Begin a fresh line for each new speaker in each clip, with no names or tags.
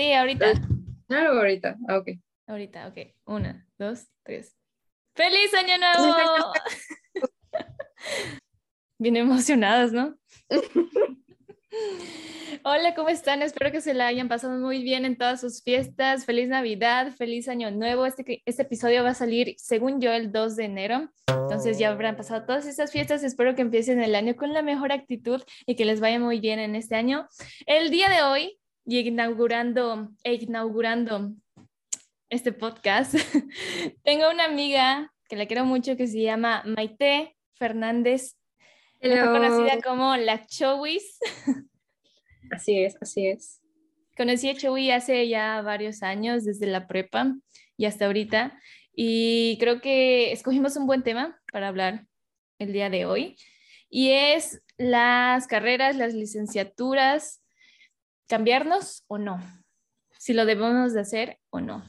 Sí, ahorita.
Claro, ahorita. Ah, ok.
Ahorita, ok. Una, dos, tres. ¡Feliz Año Nuevo! Bien emocionadas, ¿no? Hola, ¿cómo están? Espero que se la hayan pasado muy bien en todas sus fiestas. Feliz Navidad, feliz Año Nuevo. Este, este episodio va a salir, según yo, el 2 de enero. Entonces ya habrán pasado todas estas fiestas. Espero que empiecen el año con la mejor actitud y que les vaya muy bien en este año. El día de hoy, y inaugurando, e inaugurando este podcast, tengo una amiga que la quiero mucho que se llama Maite Fernández, mejor conocida como la Chowis.
Así es, así es.
Conocí a Chowi hace ya varios años, desde la prepa y hasta ahorita, y creo que escogimos un buen tema para hablar el día de hoy, y es las carreras, las licenciaturas, cambiarnos o no, si lo debemos de hacer o no.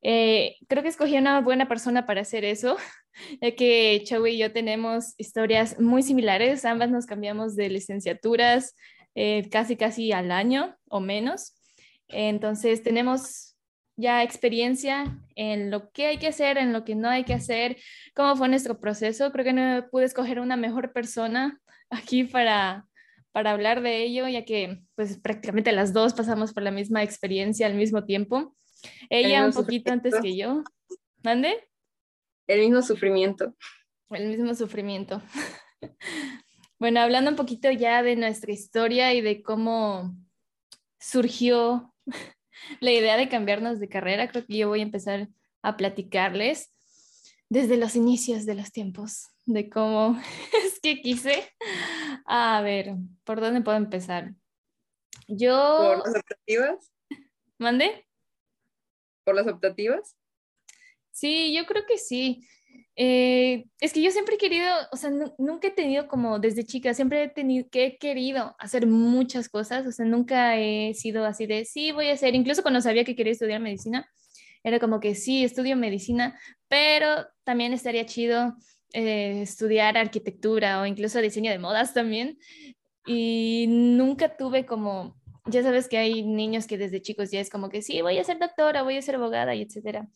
Eh, creo que escogí una buena persona para hacer eso, ya que Chowi y yo tenemos historias muy similares, ambas nos cambiamos de licenciaturas, eh, casi casi al año o menos. Entonces tenemos ya experiencia en lo que hay que hacer, en lo que no hay que hacer, cómo fue nuestro proceso. Creo que no pude escoger una mejor persona aquí para, para hablar de ello, ya que pues prácticamente las dos pasamos por la misma experiencia al mismo tiempo. Ella un poquito antes que yo. ¿Mande?
El mismo sufrimiento.
El mismo sufrimiento. Bueno, hablando un poquito ya de nuestra historia y de cómo surgió la idea de cambiarnos de carrera, creo que yo voy a empezar a platicarles desde los inicios de los tiempos, de cómo es que quise. A ver, ¿por dónde puedo empezar? Yo...
¿Por las optativas?
¿Mande?
¿Por las optativas?
Sí, yo creo que sí. Eh, es que yo siempre he querido, o sea, nunca he tenido como desde chica, siempre he tenido que he querido hacer muchas cosas, o sea, nunca he sido así de, sí, voy a hacer, incluso cuando sabía que quería estudiar medicina, era como que sí, estudio medicina, pero también estaría chido eh, estudiar arquitectura o incluso diseño de modas también. Y nunca tuve como, ya sabes que hay niños que desde chicos ya es como que sí, voy a ser doctora, voy a ser abogada y etcétera.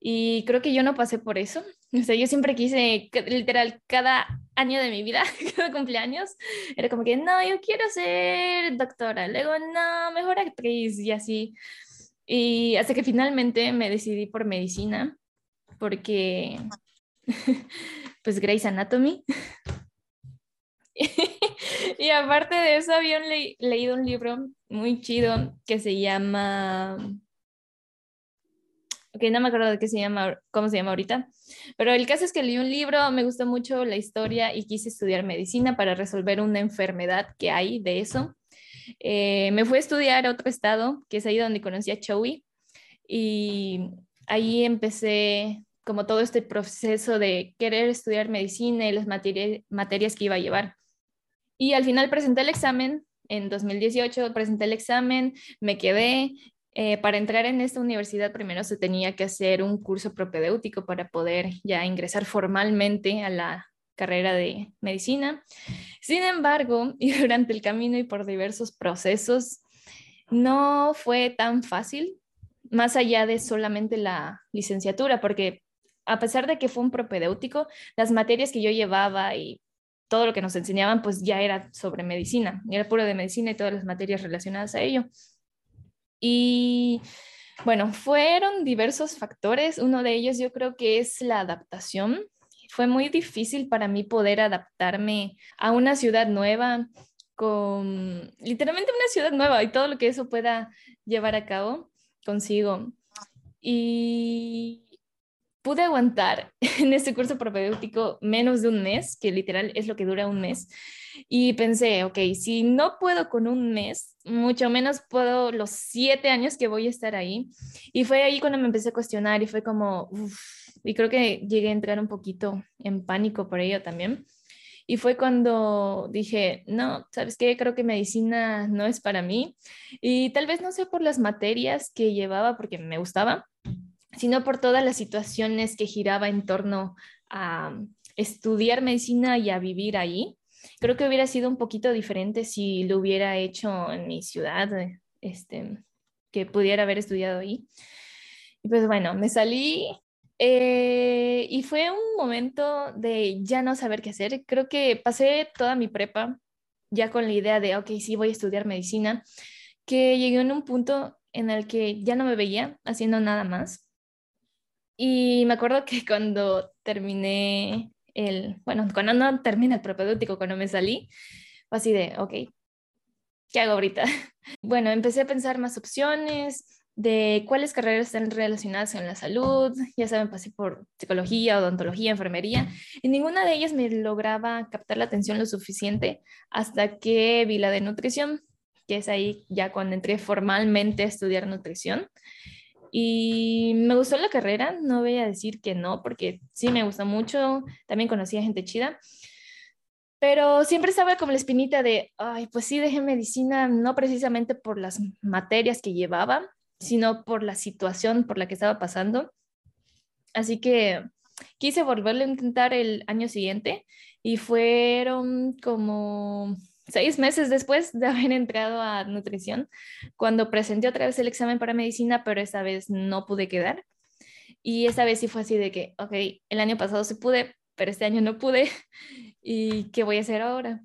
Y creo que yo no pasé por eso. O sea, yo siempre quise, literal, cada año de mi vida, cada cumpleaños, era como que, no, yo quiero ser doctora, luego, no, mejor actriz y así. Y hasta que finalmente me decidí por medicina, porque, pues, Grey's Anatomy. y aparte de eso, había leído un libro muy chido que se llama que no me acuerdo qué se llama, cómo se llama ahorita, pero el caso es que leí un libro, me gustó mucho la historia y quise estudiar medicina para resolver una enfermedad que hay de eso. Eh, me fui a estudiar a otro estado, que es ahí donde conocí a Chowi, y ahí empecé como todo este proceso de querer estudiar medicina y las materias que iba a llevar. Y al final presenté el examen en 2018 presenté el examen, me quedé eh, para entrar en esta universidad primero se tenía que hacer un curso propedéutico para poder ya ingresar formalmente a la carrera de medicina. Sin embargo, y durante el camino y por diversos procesos, no fue tan fácil, más allá de solamente la licenciatura, porque a pesar de que fue un propedéutico, las materias que yo llevaba y todo lo que nos enseñaban, pues ya era sobre medicina, era puro de medicina y todas las materias relacionadas a ello. Y bueno, fueron diversos factores. Uno de ellos yo creo que es la adaptación. Fue muy difícil para mí poder adaptarme a una ciudad nueva, con literalmente una ciudad nueva y todo lo que eso pueda llevar a cabo consigo. Y pude aguantar en este curso propedéutico menos de un mes, que literal es lo que dura un mes. Y pensé, ok, si no puedo con un mes, mucho menos puedo los siete años que voy a estar ahí. Y fue ahí cuando me empecé a cuestionar y fue como, y creo que llegué a entrar un poquito en pánico por ello también. Y fue cuando dije, no, ¿sabes qué? Creo que medicina no es para mí. Y tal vez no sea por las materias que llevaba, porque me gustaba, sino por todas las situaciones que giraba en torno a estudiar medicina y a vivir ahí. Creo que hubiera sido un poquito diferente si lo hubiera hecho en mi ciudad, este, que pudiera haber estudiado ahí. Y pues bueno, me salí eh, y fue un momento de ya no saber qué hacer. Creo que pasé toda mi prepa ya con la idea de, ok, sí, voy a estudiar medicina, que llegué en un punto en el que ya no me veía haciendo nada más. Y me acuerdo que cuando terminé el, bueno, cuando no terminé el propedéutico, cuando me salí, fue así de, ok, ¿qué hago ahorita? Bueno, empecé a pensar más opciones de cuáles carreras están relacionadas con la salud. Ya saben, pasé por psicología, odontología, enfermería, y ninguna de ellas me lograba captar la atención lo suficiente hasta que vi la de nutrición, que es ahí ya cuando entré formalmente a estudiar nutrición. Y me gustó la carrera, no voy a decir que no, porque sí me gusta mucho, también conocí a gente chida, pero siempre estaba como la espinita de, ay, pues sí, dejé medicina, no precisamente por las materias que llevaba, sino por la situación por la que estaba pasando. Así que quise volverlo a intentar el año siguiente y fueron como seis meses después de haber entrado a nutrición, cuando presenté otra vez el examen para medicina, pero esta vez no pude quedar. Y esta vez sí fue así de que, ok, el año pasado se pude, pero este año no pude. ¿Y qué voy a hacer ahora?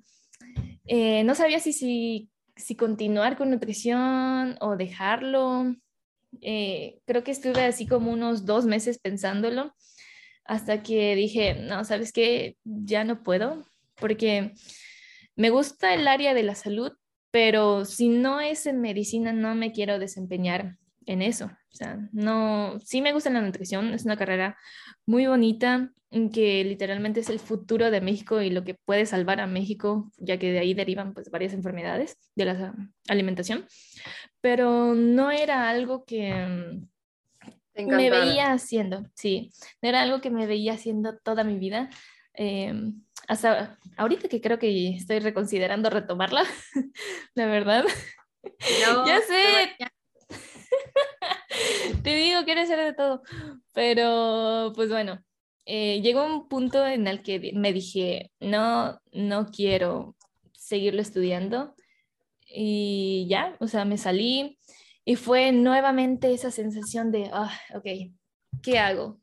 Eh, no sabía si, si, si, continuar con nutrición o dejarlo. Eh, creo que estuve así como unos dos meses pensándolo hasta que dije, no, ¿sabes qué? Ya no puedo, porque me gusta el área de la salud, pero si no es en medicina, no me quiero desempeñar en eso. O sea, no, sí me gusta la nutrición, es una carrera muy bonita, que literalmente es el futuro de México y lo que puede salvar a México, ya que de ahí derivan pues varias enfermedades de la alimentación, pero no era algo que me veía haciendo, sí, no era algo que me veía haciendo toda mi vida. Em, hasta ahorita que creo que estoy reconsiderando retomarla, la verdad. No, ya sé. Te digo, quiero hacer de todo. Pero, pues bueno, eh, llegó un punto en el que me dije, no, no quiero seguirlo estudiando. Y ya, o sea, me salí y fue nuevamente esa sensación de, ah, ok, ¿qué hago?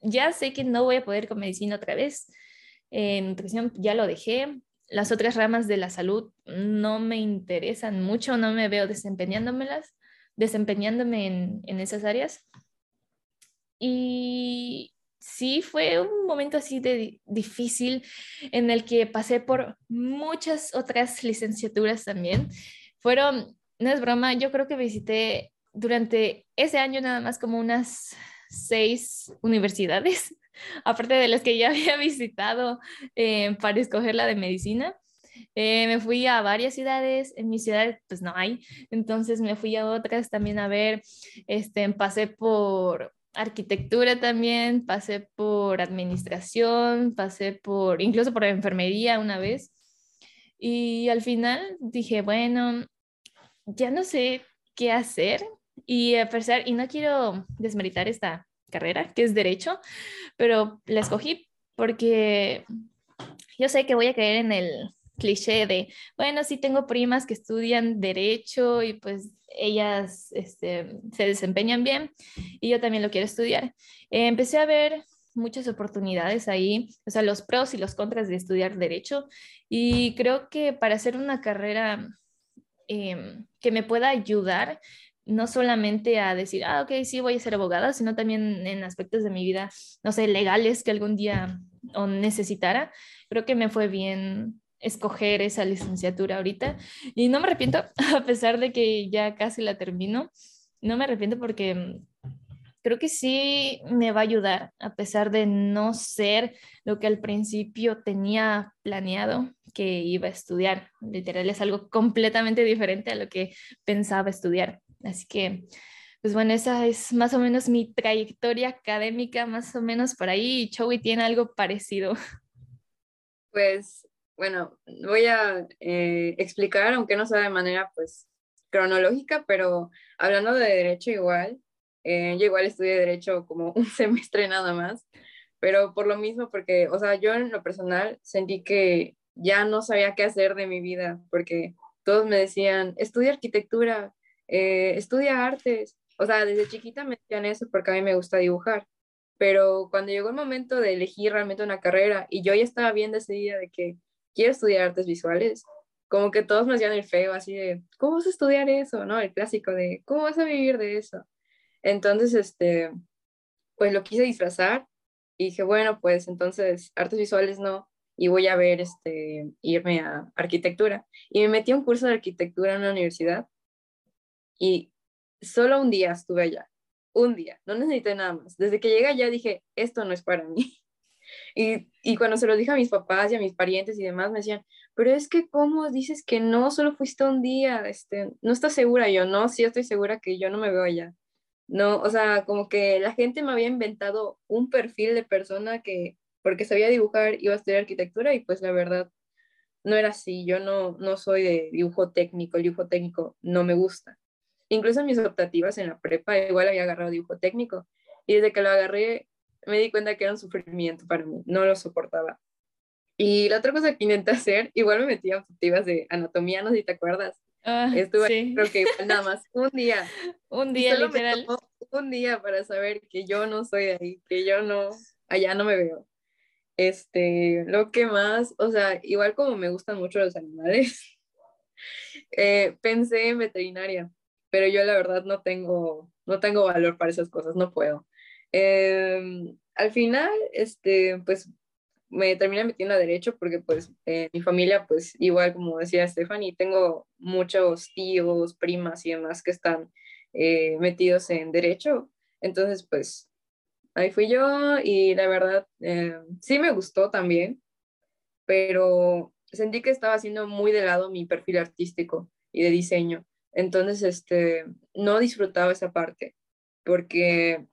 Ya sé que no voy a poder con medicina otra vez en nutrición ya lo dejé. Las otras ramas de la salud no me interesan mucho, no me veo desempeñándomelas, desempeñándome en, en esas áreas. Y sí fue un momento así de difícil en el que pasé por muchas otras licenciaturas también. Fueron, no es broma, yo creo que visité durante ese año nada más como unas seis universidades aparte de las que ya había visitado eh, para escoger la de medicina. Eh, me fui a varias ciudades, en mi ciudad pues no hay, entonces me fui a otras también a ver, este, pasé por arquitectura también, pasé por administración, pasé por, incluso por enfermería una vez. Y al final dije, bueno, ya no sé qué hacer y a y no quiero desmeritar esta carrera, que es derecho, pero la escogí porque yo sé que voy a caer en el cliché de, bueno, sí tengo primas que estudian derecho y pues ellas este, se desempeñan bien y yo también lo quiero estudiar. Eh, empecé a ver muchas oportunidades ahí, o sea, los pros y los contras de estudiar derecho y creo que para hacer una carrera em, que me pueda ayudar no solamente a decir, ah, ok, sí, voy a ser abogada, sino también en aspectos de mi vida, no sé, legales que algún día necesitara. Creo que me fue bien escoger esa licenciatura ahorita y no me arrepiento, a pesar de que ya casi la termino, no me arrepiento porque creo que sí me va a ayudar, a pesar de no ser lo que al principio tenía planeado que iba a estudiar. Literal, es algo completamente diferente a lo que pensaba estudiar. Así que, pues bueno, esa es más o menos mi trayectoria académica, más o menos por ahí. Chowi tiene algo parecido.
Pues bueno, voy a eh, explicar, aunque no sea de manera pues cronológica, pero hablando de derecho igual, eh, yo igual estudié derecho como un semestre nada más, pero por lo mismo, porque, o sea, yo en lo personal sentí que ya no sabía qué hacer de mi vida, porque todos me decían, estudia arquitectura, eh, estudia artes. O sea, desde chiquita me decían eso porque a mí me gusta dibujar. Pero cuando llegó el momento de elegir realmente una carrera y yo ya estaba bien decidida de que quiero estudiar artes visuales, como que todos me hacían el feo, así de, ¿cómo vas a estudiar eso? ¿No? El clásico de, ¿cómo vas a vivir de eso? Entonces, este, pues lo quise disfrazar y dije, bueno, pues entonces artes visuales no, y voy a ver, este, irme a arquitectura. Y me metí a un curso de arquitectura en la universidad y solo un día estuve allá, un día, no necesité nada más. Desde que llegué allá dije, esto no es para mí. Y, y, cuando se lo dije a mis papás y a mis parientes y demás, me decían, pero es que cómo dices que no, solo fuiste un día, este, no estás segura yo, no, sí estoy segura que yo no me veo allá. No, o sea, como que la gente me había inventado un perfil de persona que, porque sabía dibujar, iba a estudiar arquitectura y pues la verdad no era así, yo no, no soy de dibujo técnico, el dibujo técnico no me gusta. Incluso en mis optativas en la prepa igual había agarrado dibujo técnico y desde que lo agarré me di cuenta que era un sufrimiento para mí, no lo soportaba. Y la otra cosa que intenté hacer, igual me metí a optativas de anatomía, no sé si te acuerdas. Ah, Estuve, creo que igual nada más, un día.
un día, literal.
un día para saber que yo no soy de ahí, que yo no, allá no me veo. Este, lo que más, o sea, igual como me gustan mucho los animales, eh, pensé en veterinaria, pero yo la verdad no tengo, no tengo valor para esas cosas, no puedo. Em, al final, este, pues me terminé metiendo a derecho porque pues eh, mi familia, pues igual como decía Stephanie, tengo muchos tíos, primas y demás que están eh, metidos en derecho. Entonces, pues ahí fui yo y la verdad eh, sí me gustó también, pero sentí que estaba haciendo muy de lado mi perfil artístico y de diseño. Entonces, este, no disfrutaba esa parte porque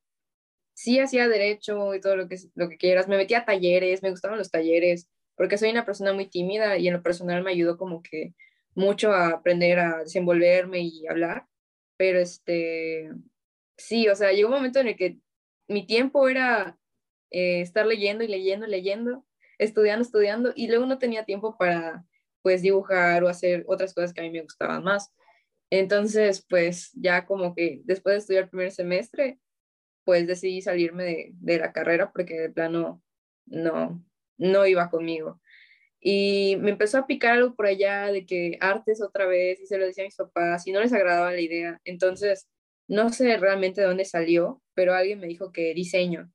sí hacía derecho y todo lo que, lo que quieras. Me metía a talleres, me gustaban los talleres, porque soy una persona muy tímida y en lo personal me ayudó como que mucho a aprender a desenvolverme y hablar. Pero este, sí, o sea, llegó un momento en el que mi tiempo era eh, estar leyendo y leyendo y leyendo, estudiando, estudiando, y luego no tenía tiempo para, pues, dibujar o hacer otras cosas que a mí me gustaban más. Entonces, pues, ya como que después de estudiar el primer semestre, pues decidí salirme de, la carrera porque de plano no, no iba conmigo. Y me empezó a picar algo por allá de que artes otra vez, y se lo decía a mis papás, y no les agradaba la idea. Entonces, no sé realmente de dónde salió, pero alguien me dijo que diseño.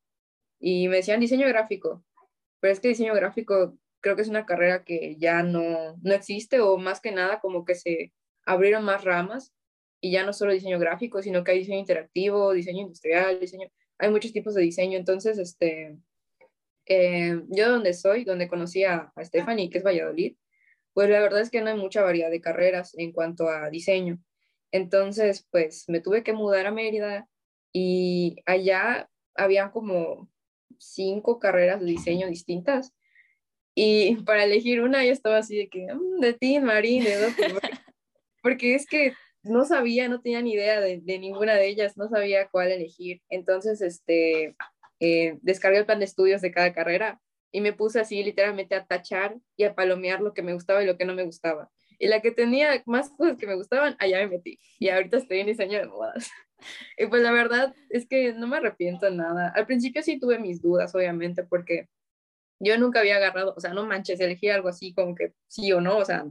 Y me decían diseño gráfico. Pero es que diseño gráfico creo que es una carrera que ya no, no existe, o más que nada como que se abrieron más ramas y ya no solo diseño gráfico, sino que hay diseño interactivo, diseño industrial, diseño, hay muchos tipos de diseño. Entonces, este, eh, yo donde soy, donde conocí a, a Stephanie, que es Valladolid, pues la verdad es que no hay mucha variedad de carreras en cuanto a diseño. Entonces, pues me tuve que mudar a Mérida y allá había como cinco carreras de diseño distintas. Y para elegir una, yo estaba así de que, mm, de ti, Marín, de dos, porque es que no sabía, no tenía ni idea de, ninguna de ellas, no sabía cuál elegir. Entonces, este, eh, descargué el plan de estudios de cada carrera y me puse así literalmente a tachar y a palomear lo que me gustaba y lo que no me gustaba. Y la que tenía más cosas que me gustaban, allá me metí. Y ahorita estoy en diseño de modas. Y pues la verdad es que no me arrepiento nada. Al principio sí tuve mis dudas, obviamente, porque yo nunca había agarrado, o sea, no manches, elegí algo así como que sí o no, o sea,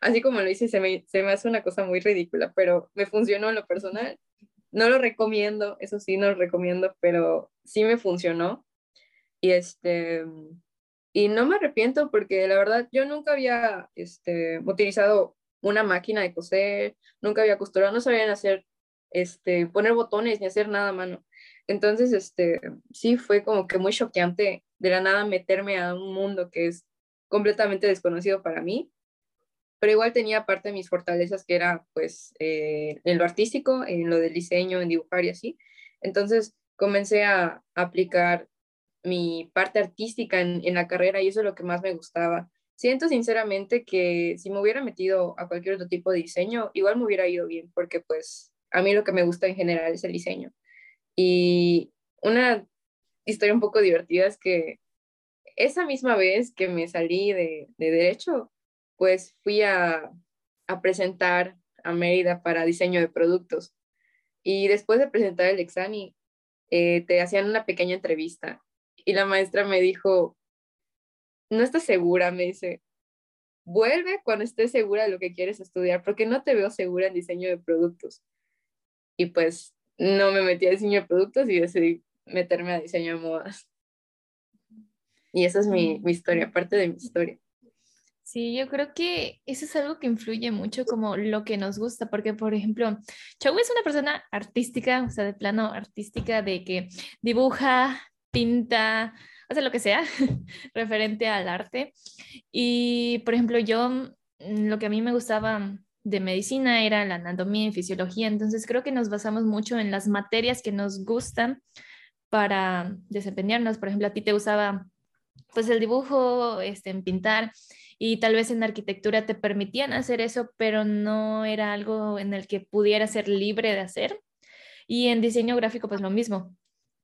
así como lo hice, se me, hace una cosa muy ridícula, pero me funcionó en lo personal. No lo recomiendo, eso sí, no lo recomiendo, pero sí me funcionó. Y este, y no me arrepiento porque la verdad yo nunca había este, utilizado una máquina de coser, nunca había costurado, no sabía hacer, este, poner botones ni hacer nada a mano. Entonces, este, sí fue como que muy choqueante de la nada meterme a un mundo que es completamente desconocido para mí pero igual tenía parte de mis fortalezas que era pues eh, en lo artístico, en lo del diseño, en dibujar y así. Entonces comencé a, aplicar mi parte artística en, la carrera y eso es lo que más me gustaba. Siento sinceramente que si me hubiera metido a cualquier otro tipo de diseño, igual me hubiera ido bien, porque pues a mí lo que me gusta en general es el diseño. Y una historia un poco divertida es que esa misma vez que me salí de derecho, pues fui a, presentar a Mérida para diseño de productos. Y después de presentar el examen, eh, te hacían una pequeña entrevista y la maestra me dijo, no estás segura, me dice, vuelve cuando estés segura de lo que quieres estudiar, porque no te veo segura en diseño de productos. Y pues no me metí a diseño de productos y decidí meterme a diseño de modas. Y esa es mi, mi historia, parte de mi historia.
Sí, yo creo que eso es algo que influye mucho como lo que nos gusta, porque por ejemplo, Chau es una persona artística, o sea, de plano artística, de que dibuja, pinta, hace lo que sea referente al arte. Y por ejemplo, yo mm, lo que a mí me gustaba de medicina era la anatomía y fisiología, entonces creo que nos basamos mucho en las materias que nos gustan para desempeñarnos. Por ejemplo, a ti te gustaba pues el dibujo, este, en pintar y tal vez en arquitectura te permitían hacer eso, pero no era algo en el que pudiera ser libre de hacer. Y en diseño gráfico pues lo mismo.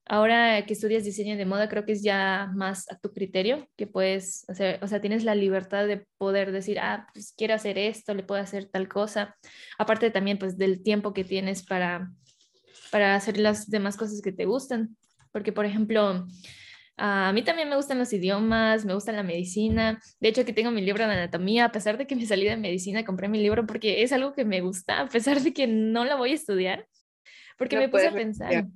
Ahora que estudias diseño de moda, creo que es ya más a tu criterio, que puedes hacer, o sea, tienes la libertad de poder decir, ah, pues quiero hacer esto, le puedo hacer tal cosa. Aparte también, pues, del tiempo que tienes para, para hacer las demás cosas que te gustan. Porque, por ejemplo, a mí también me gustan los idiomas, me gusta la medicina. De hecho, aquí tengo mi libro de anatomía. A pesar de que me salí de medicina, compré mi libro porque es algo que me gusta, a pesar de que no la voy a estudiar. Porque me puse a pensar.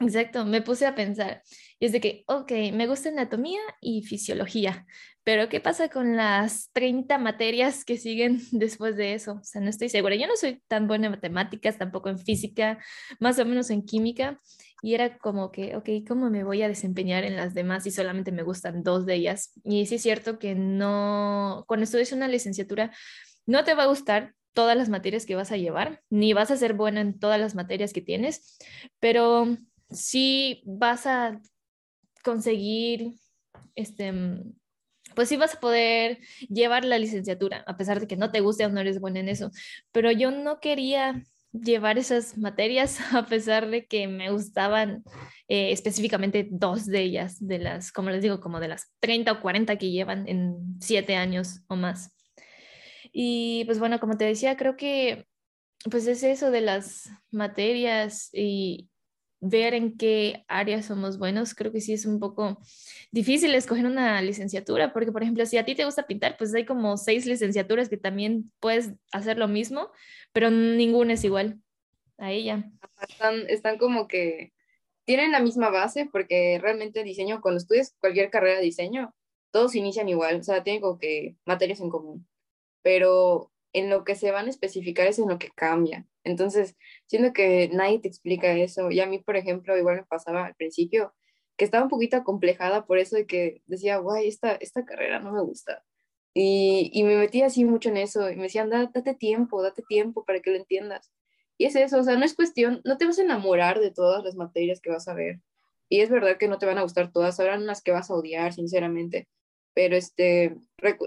Exacto, me puse a pensar. Y es de que, ok, me gusta anatomía y fisiología, pero ¿qué pasa con las 30 materias que siguen después de eso? O sea, no estoy segura. Yo no soy tan buena en matemáticas, tampoco en física, más o menos en química. Y era como que, ok, ¿cómo me voy a desempeñar en las demás si solamente me gustan dos de ellas? Y sí es cierto que no, cuando estudias una licenciatura, no te va a gustar todas las materias que vas a llevar, ni vas a ser buena en todas las materias que tienes, pero sí vas a conseguir, este, pues sí vas a poder llevar la licenciatura, a pesar de que no te guste o no eres buena en eso. Pero yo no quería llevar esas materias a pesar de que me gustaban eh, específicamente dos de ellas, de las, como les digo, como de las 30 o 40 que llevan en siete años o más. Y pues bueno, como te decía, creo que pues es eso de las materias y ver en qué áreas somos buenos. Creo que sí es un poco difícil escoger una licenciatura, porque por ejemplo, si a ti te gusta pintar, pues hay como seis licenciaturas que también puedes hacer lo mismo, pero ninguna es igual a ella.
Están, están como que tienen la misma base, porque realmente diseño, cuando estudias cualquier carrera de diseño, todos inician igual, o sea, tienen como que materias en común, pero en lo que se van a especificar es en lo que cambia. Entonces, siento que nadie te explica eso. Y a mí, por ejemplo, igual me pasaba al principio, que estaba un poquito acomplejada por eso de que decía, guay, esta, esta carrera no me gusta. Y, y me metí así mucho en eso. Y me decían, date tiempo, date tiempo para que lo entiendas. Y es eso, o sea, no es cuestión, no te vas a enamorar de todas las materias que vas a ver. Y es verdad que no te van a gustar todas, habrán unas que vas a odiar, sinceramente. Pero este,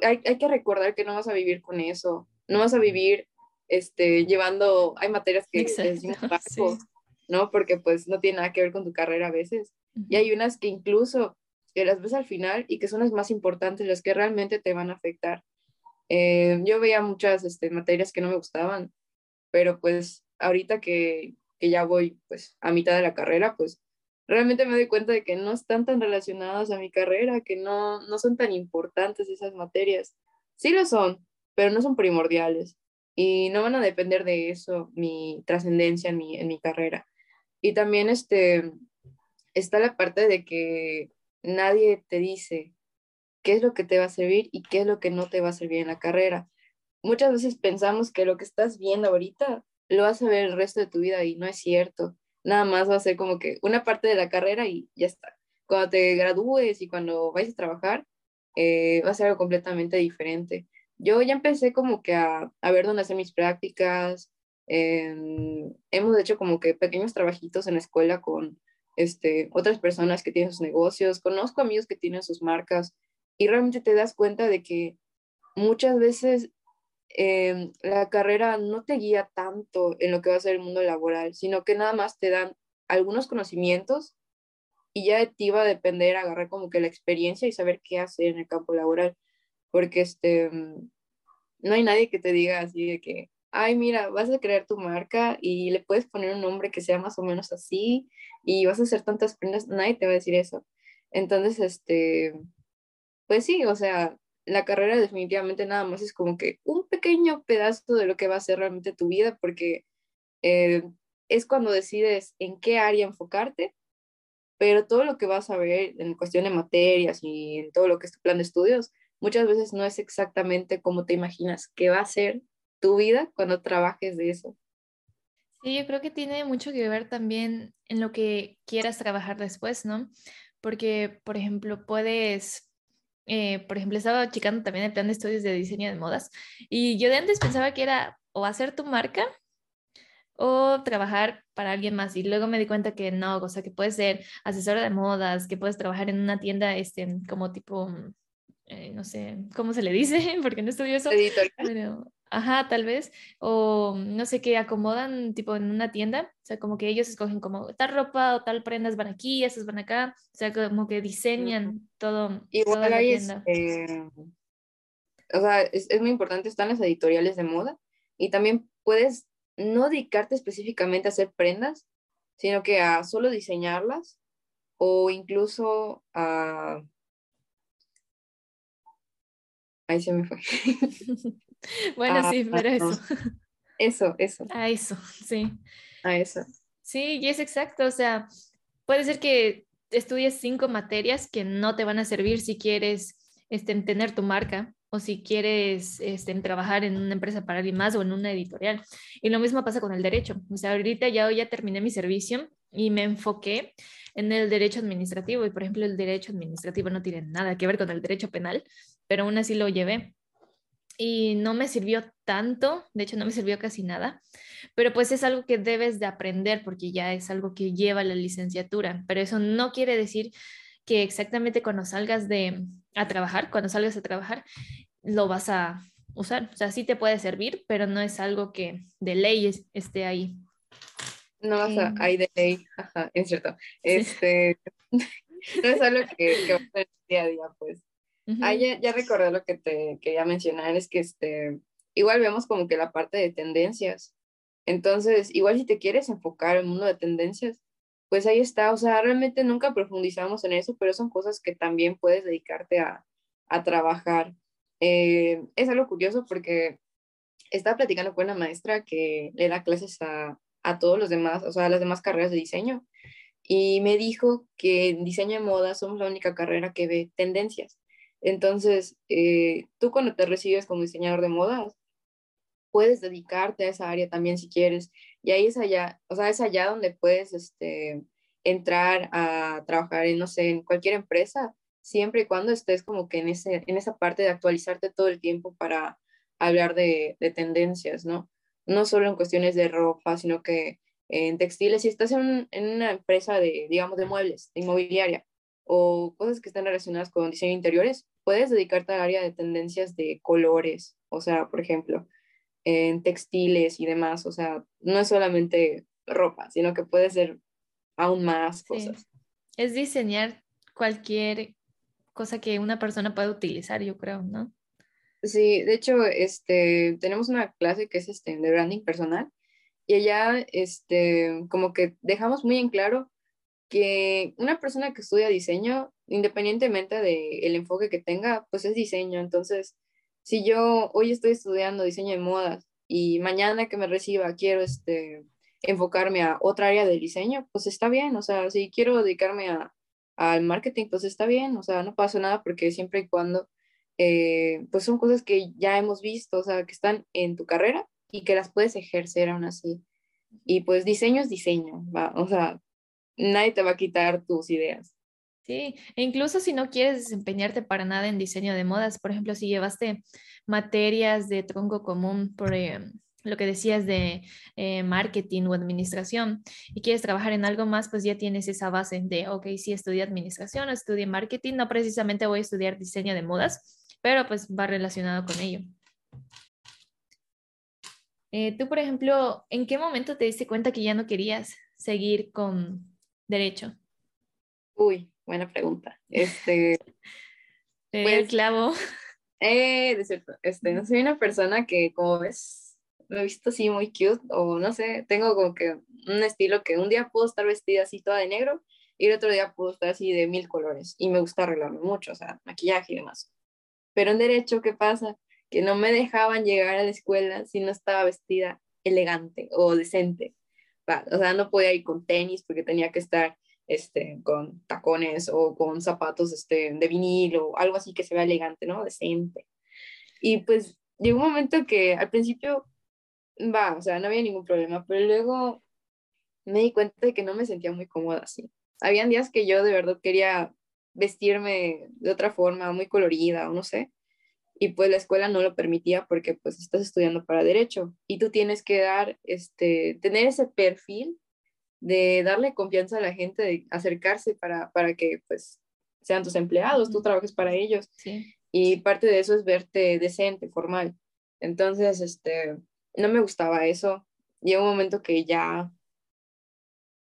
hay, hay que recordar que no vas a vivir con eso no vas a vivir este, llevando, hay materias que decimos ¿no? Porque pues no tiene nada que ver con tu carrera a veces. Y hay unas que incluso que las ves al final y que son las más importantes, las que realmente te van a afectar. Eh, yo veía muchas este, materias que no me gustaban, pero pues ahorita que, que ya voy pues a mitad de la carrera, pues realmente me doy cuenta de que no están tan relacionadas a mi carrera, que no, no son tan importantes esas materias. Sí lo son, pero no son primordiales y no van a depender de eso mi trascendencia en mi, en mi carrera. Y también este, está la parte de que nadie te dice qué es lo que te va a servir y qué es lo que no te va a servir en la carrera. Muchas veces pensamos que lo que estás viendo ahorita lo vas a ver el resto de tu vida y no es cierto. Nada más va a ser como que una parte de la carrera y ya está. Cuando te gradúes y cuando vayas a trabajar, eh, va a ser algo completamente diferente yo ya empecé como que a, a ver dónde hacer mis prácticas. hemos hecho como que pequeños trabajitos en la escuela con este, otras personas que tienen sus negocios. Conozco amigos que tienen sus marcas y realmente te das cuenta de que muchas veces em, la carrera no te guía tanto en lo que va a ser el mundo laboral, sino que nada más te dan algunos conocimientos y ya de ti va a depender agarrar como que la experiencia y saber qué hacer en el campo laboral porque este, no hay nadie que te diga así de que, ay, mira, vas a crear tu marca y le puedes poner un nombre que sea más o menos así y vas a hacer tantas prendas, nadie te va a decir eso. Entonces, este, pues sí, o sea, la carrera definitivamente nada más es como que un pequeño pedazo de lo que va a ser realmente tu vida, porque eh, es cuando decides en qué área enfocarte, pero todo lo que vas a ver en cuestión de materias y en todo lo que es tu plan de estudios, muchas veces no es exactamente como te imaginas que va a ser tu vida cuando trabajes de eso.
Sí, yo creo que tiene mucho que ver también en lo que quieras trabajar después, ¿no? Porque, por ejemplo, puedes eh, por ejemplo, estaba checando también el plan de estudios de diseño de modas y yo de antes pensaba que era o hacer tu marca o trabajar para alguien más y luego me di cuenta que no, o sea, que puedes ser asesora de modas, que puedes trabajar en una tienda este, como tipo, eh, no sé, ¿cómo se le dice? Porque no estudio eso. Pero, Ajá, tal vez. O no sé, qué acomodan tipo en una tienda. O sea, como que ellos escogen como tal ropa o tal prendas van aquí, esas van acá. O sea, como que diseñan todo.
Igual toda la tienda. o sea, es, es muy importante, están las editoriales de moda y también puedes no dedicarte específicamente a hacer prendas, sino que a solo diseñarlas o incluso a... Ahí se me fue.
Bueno, sí, pero eso.
Eso, eso.
A eso, sí.
A eso.
Sí, y es exacto. O sea, puede ser que estudies cinco materias que no te van a servir si quieres este, tener tu marca o si quieres este, trabajar en una empresa para alguien más o en una editorial. Y lo mismo pasa con el derecho. O sea, ahorita ya, ya terminé mi servicio y me enfoqué en el derecho administrativo. Y por ejemplo, el derecho administrativo no tiene nada que ver con el derecho penal, pero aún así lo llevé y no me sirvió tanto, de hecho no me sirvió casi nada, pero pues es algo que debes de aprender porque ya es algo que lleva la licenciatura, pero eso no quiere decir que exactamente cuando salgas de a trabajar, cuando salgas a trabajar, lo vas a usar. O sea, sí te puede servir, pero no es algo que de ley esté ahí.
No vas a, ahí de ley, ajá, es cierto. Este, no es algo que, que va a ser día a día, pues. Ah, ya, recordé lo que te quería mencionar, es que este, igual vemos como que la parte de tendencias. Entonces, igual si te quieres enfocar en el mundo de tendencias, pues ahí está, o sea, realmente nunca profundizamos en eso, pero son cosas que también puedes dedicarte a, a trabajar. Eh, es algo curioso porque estaba platicando con una maestra que le da clases a, a todos los demás, o sea, a las demás carreras de diseño, y me dijo que en diseño de moda somos la única carrera que ve tendencias. Entonces, eh, tú cuando te recibes como diseñador de modas, puedes dedicarte a esa área también si quieres. Y ahí es allá, o sea, es allá donde puedes este, entrar a trabajar en, no sé, en cualquier empresa, siempre y cuando estés como que en, ese, en esa parte de actualizarte todo el tiempo para hablar de, de tendencias, ¿no? No solo en cuestiones de ropa, sino que en textiles, si estás en, en una empresa de, digamos, de muebles, de inmobiliaria, o cosas que están relacionadas con diseño interiores, puedes dedicarte al área de tendencias de colores, o sea, por ejemplo, en textiles y demás, o sea, no es solamente ropa, sino que puede ser aún más cosas.
Es diseñar cualquier cosa que una persona pueda utilizar, yo creo, ¿no?
Sí, de hecho, este, tenemos una clase que es este, de branding personal y allá, este, como que dejamos muy en claro que una persona que estudia diseño, independientemente del enfoque que tenga, pues es diseño. Entonces, si yo hoy estoy estudiando diseño de modas y mañana que me reciba quiero este, enfocarme a otra área del diseño, pues está bien. O sea, si quiero dedicarme a, al marketing, pues está bien. O sea, no pasa nada porque siempre y cuando, eh, pues son cosas que ya hemos visto, o sea, que están en tu carrera y que las puedes ejercer aún así. Y pues diseño es diseño, ¿va? O sea, nadie te va a quitar tus ideas.
Sí, e incluso si no quieres desempeñarte para nada en diseño de modas, por ejemplo, si llevaste materias de tronco común por eh, lo que decías de eh, marketing o administración y quieres trabajar en algo más, pues ya tienes esa base de, ok, sí, estudié administración o estudié marketing, no precisamente voy a estudiar diseño de modas, pero pues va relacionado con ello. Eh, tú, por ejemplo, ¿en qué momento te diste cuenta que ya no querías seguir con derecho?
Uy, buena pregunta. Este,
pues, clavo.
Eh, de cierto, este, no soy una persona que, como ves, me he visto así muy cute o no sé, tengo como que un estilo que un día puedo estar vestida así toda de negro y el otro día puedo estar así de mil colores y me gusta arreglarme mucho, o sea, maquillaje y demás. Pero en derecho, ¿qué pasa? Que no me dejaban llegar a la escuela si no estaba vestida elegante o decente. O sea, no podía ir con tenis porque tenía que estar este, con tacones o con zapatos este, de vinilo algo así que se vea elegante, ¿no? Decente. Y pues llegó un momento que al principio, va, o sea, no había ningún problema, pero luego me di cuenta de que no me sentía muy cómoda así. Habían días que yo de verdad quería vestirme de otra forma, muy colorida o no sé, y pues la escuela no lo permitía porque pues estás estudiando para derecho y tú tienes que dar, este, tener ese perfil de darle confianza a la gente, de acercarse para, para que pues sean tus empleados, tú trabajes para ellos. Y parte de eso es verte decente, formal. Entonces, este, no me gustaba eso. Llegó un momento que ya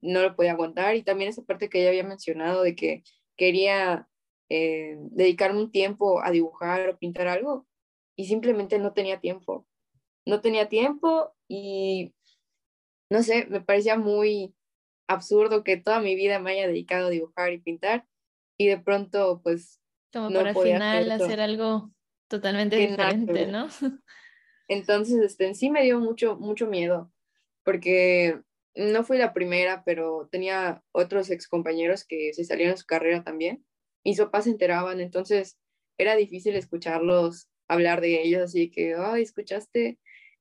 no lo podía aguantar y también esa parte que ya había mencionado de que quería eh, dedicarme un tiempo a dibujar o pintar algo y simplemente no tenía tiempo. No tenía tiempo y no sé, me parecía muy absurdo que toda mi vida me haya dedicado a dibujar y pintar y de pronto pues
como no para al final hacer, algo totalmente diferente, ¿no?
Entonces, este, en sí me dio mucho, mucho miedo, porque no fui la primera, pero tenía otros ex compañeros que se salieron de su carrera también. Mis papás se enteraban, entonces era difícil escucharlos hablar de ellos, así que, ay, escuchaste,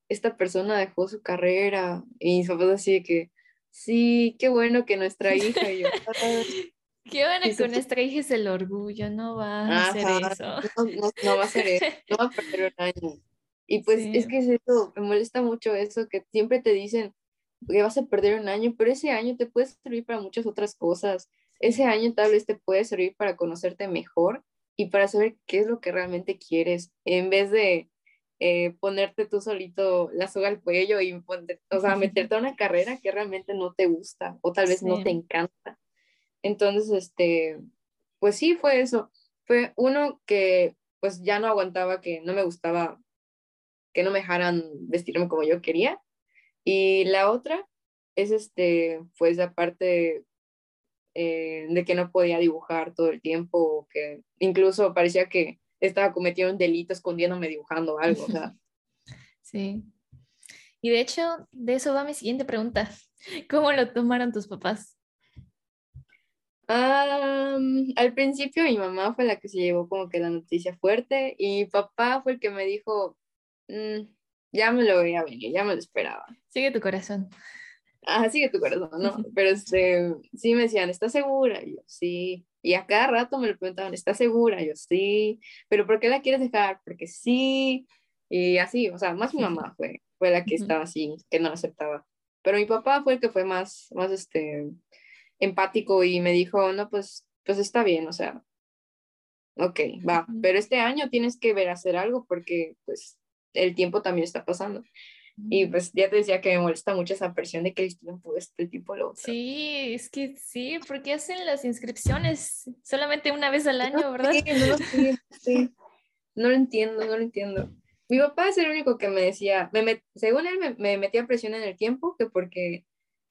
esta persona dejó su carrera. Y mis papás así que, sí, qué bueno que nuestra hija. Y yo,
Qué bueno que nuestra hija es el orgullo, no va a hacer eso.
No, va a hacer eso, no va a perder un año. Y pues es que es eso, me molesta mucho eso, que siempre te dicen que vas a perder un año, pero ese año te puede servir para muchas otras cosas. Ese año tal vez te puede servir para conocerte mejor y para saber qué es lo que realmente quieres, en vez de eh, ponerte tú solito la soga al cuello y o sea, meterte a una carrera que realmente no te gusta o tal vez no te encanta. Entonces, este, pues sí, fue eso. Fue uno que pues ya no aguantaba, que no me gustaba, que no me dejaran vestirme como yo quería. Y la otra es, este, pues aparte eh, de que no podía dibujar todo el tiempo, que incluso parecía que estaba cometiendo un delito escondiéndome dibujando algo.
Sí. Y de hecho, de eso va mi siguiente pregunta. ¿Cómo lo tomaron tus papás?
al principio mi mamá fue la que se llevó como que la noticia fuerte y papá fue el que me dijo, mm, ya me lo veía venir, ya me lo esperaba.
Sigue tu corazón.
Ah, sigue tu corazón, ¿no? Pero este, sí me decían, ¿estás segura? Y yo, sí. Y a cada rato me lo preguntaban, ¿estás segura? Y yo, sí. ¿Pero por qué la quieres dejar? Porque sí. Y así, o sea, más mi mamá fue, fue la que estaba así, que no aceptaba. Pero mi papá fue el que fue más, más este, empático y me dijo, no, pues, pues está bien, o sea, ok, va, pero este año tienes que ver hacer algo porque pues el tiempo también está pasando. Y pues ya te decía que me molesta mucho esa presión de que el tiempo este tipo lo
Sí, es que sí, porque hacen las inscripciones solamente una vez al año, ¿verdad? Sí,
no, sí, no lo entiendo, no lo entiendo. Mi papá es el único que me decía, me según él me, me metía presión en el tiempo, que porque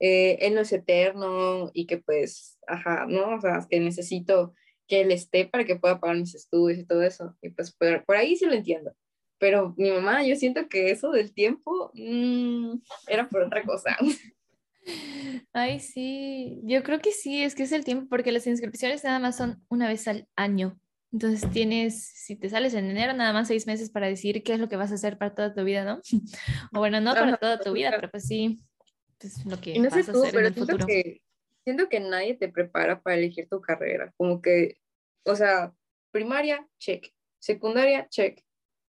eh, él no es eterno y que pues, ajá, ¿no? O sea, que necesito que él esté para que pueda pagar mis estudios y todo eso. Y pues por, ahí sí lo entiendo. Pero mi mamá, yo siento que eso del tiempo mm, era por otra cosa.
Ay, sí, yo creo que sí, es que es el tiempo, porque las inscripciones nada más son una vez al año. Entonces tienes, si te sales en enero, nada más seis meses para decir qué es lo que vas a hacer para toda tu vida, ¿no? O bueno, no para toda tu vida, pero pues sí, lo que
no sé tú, pero siento Que, siento que nadie te prepara para elegir tu carrera. Como que, o sea, primaria, check. Secundaria, check.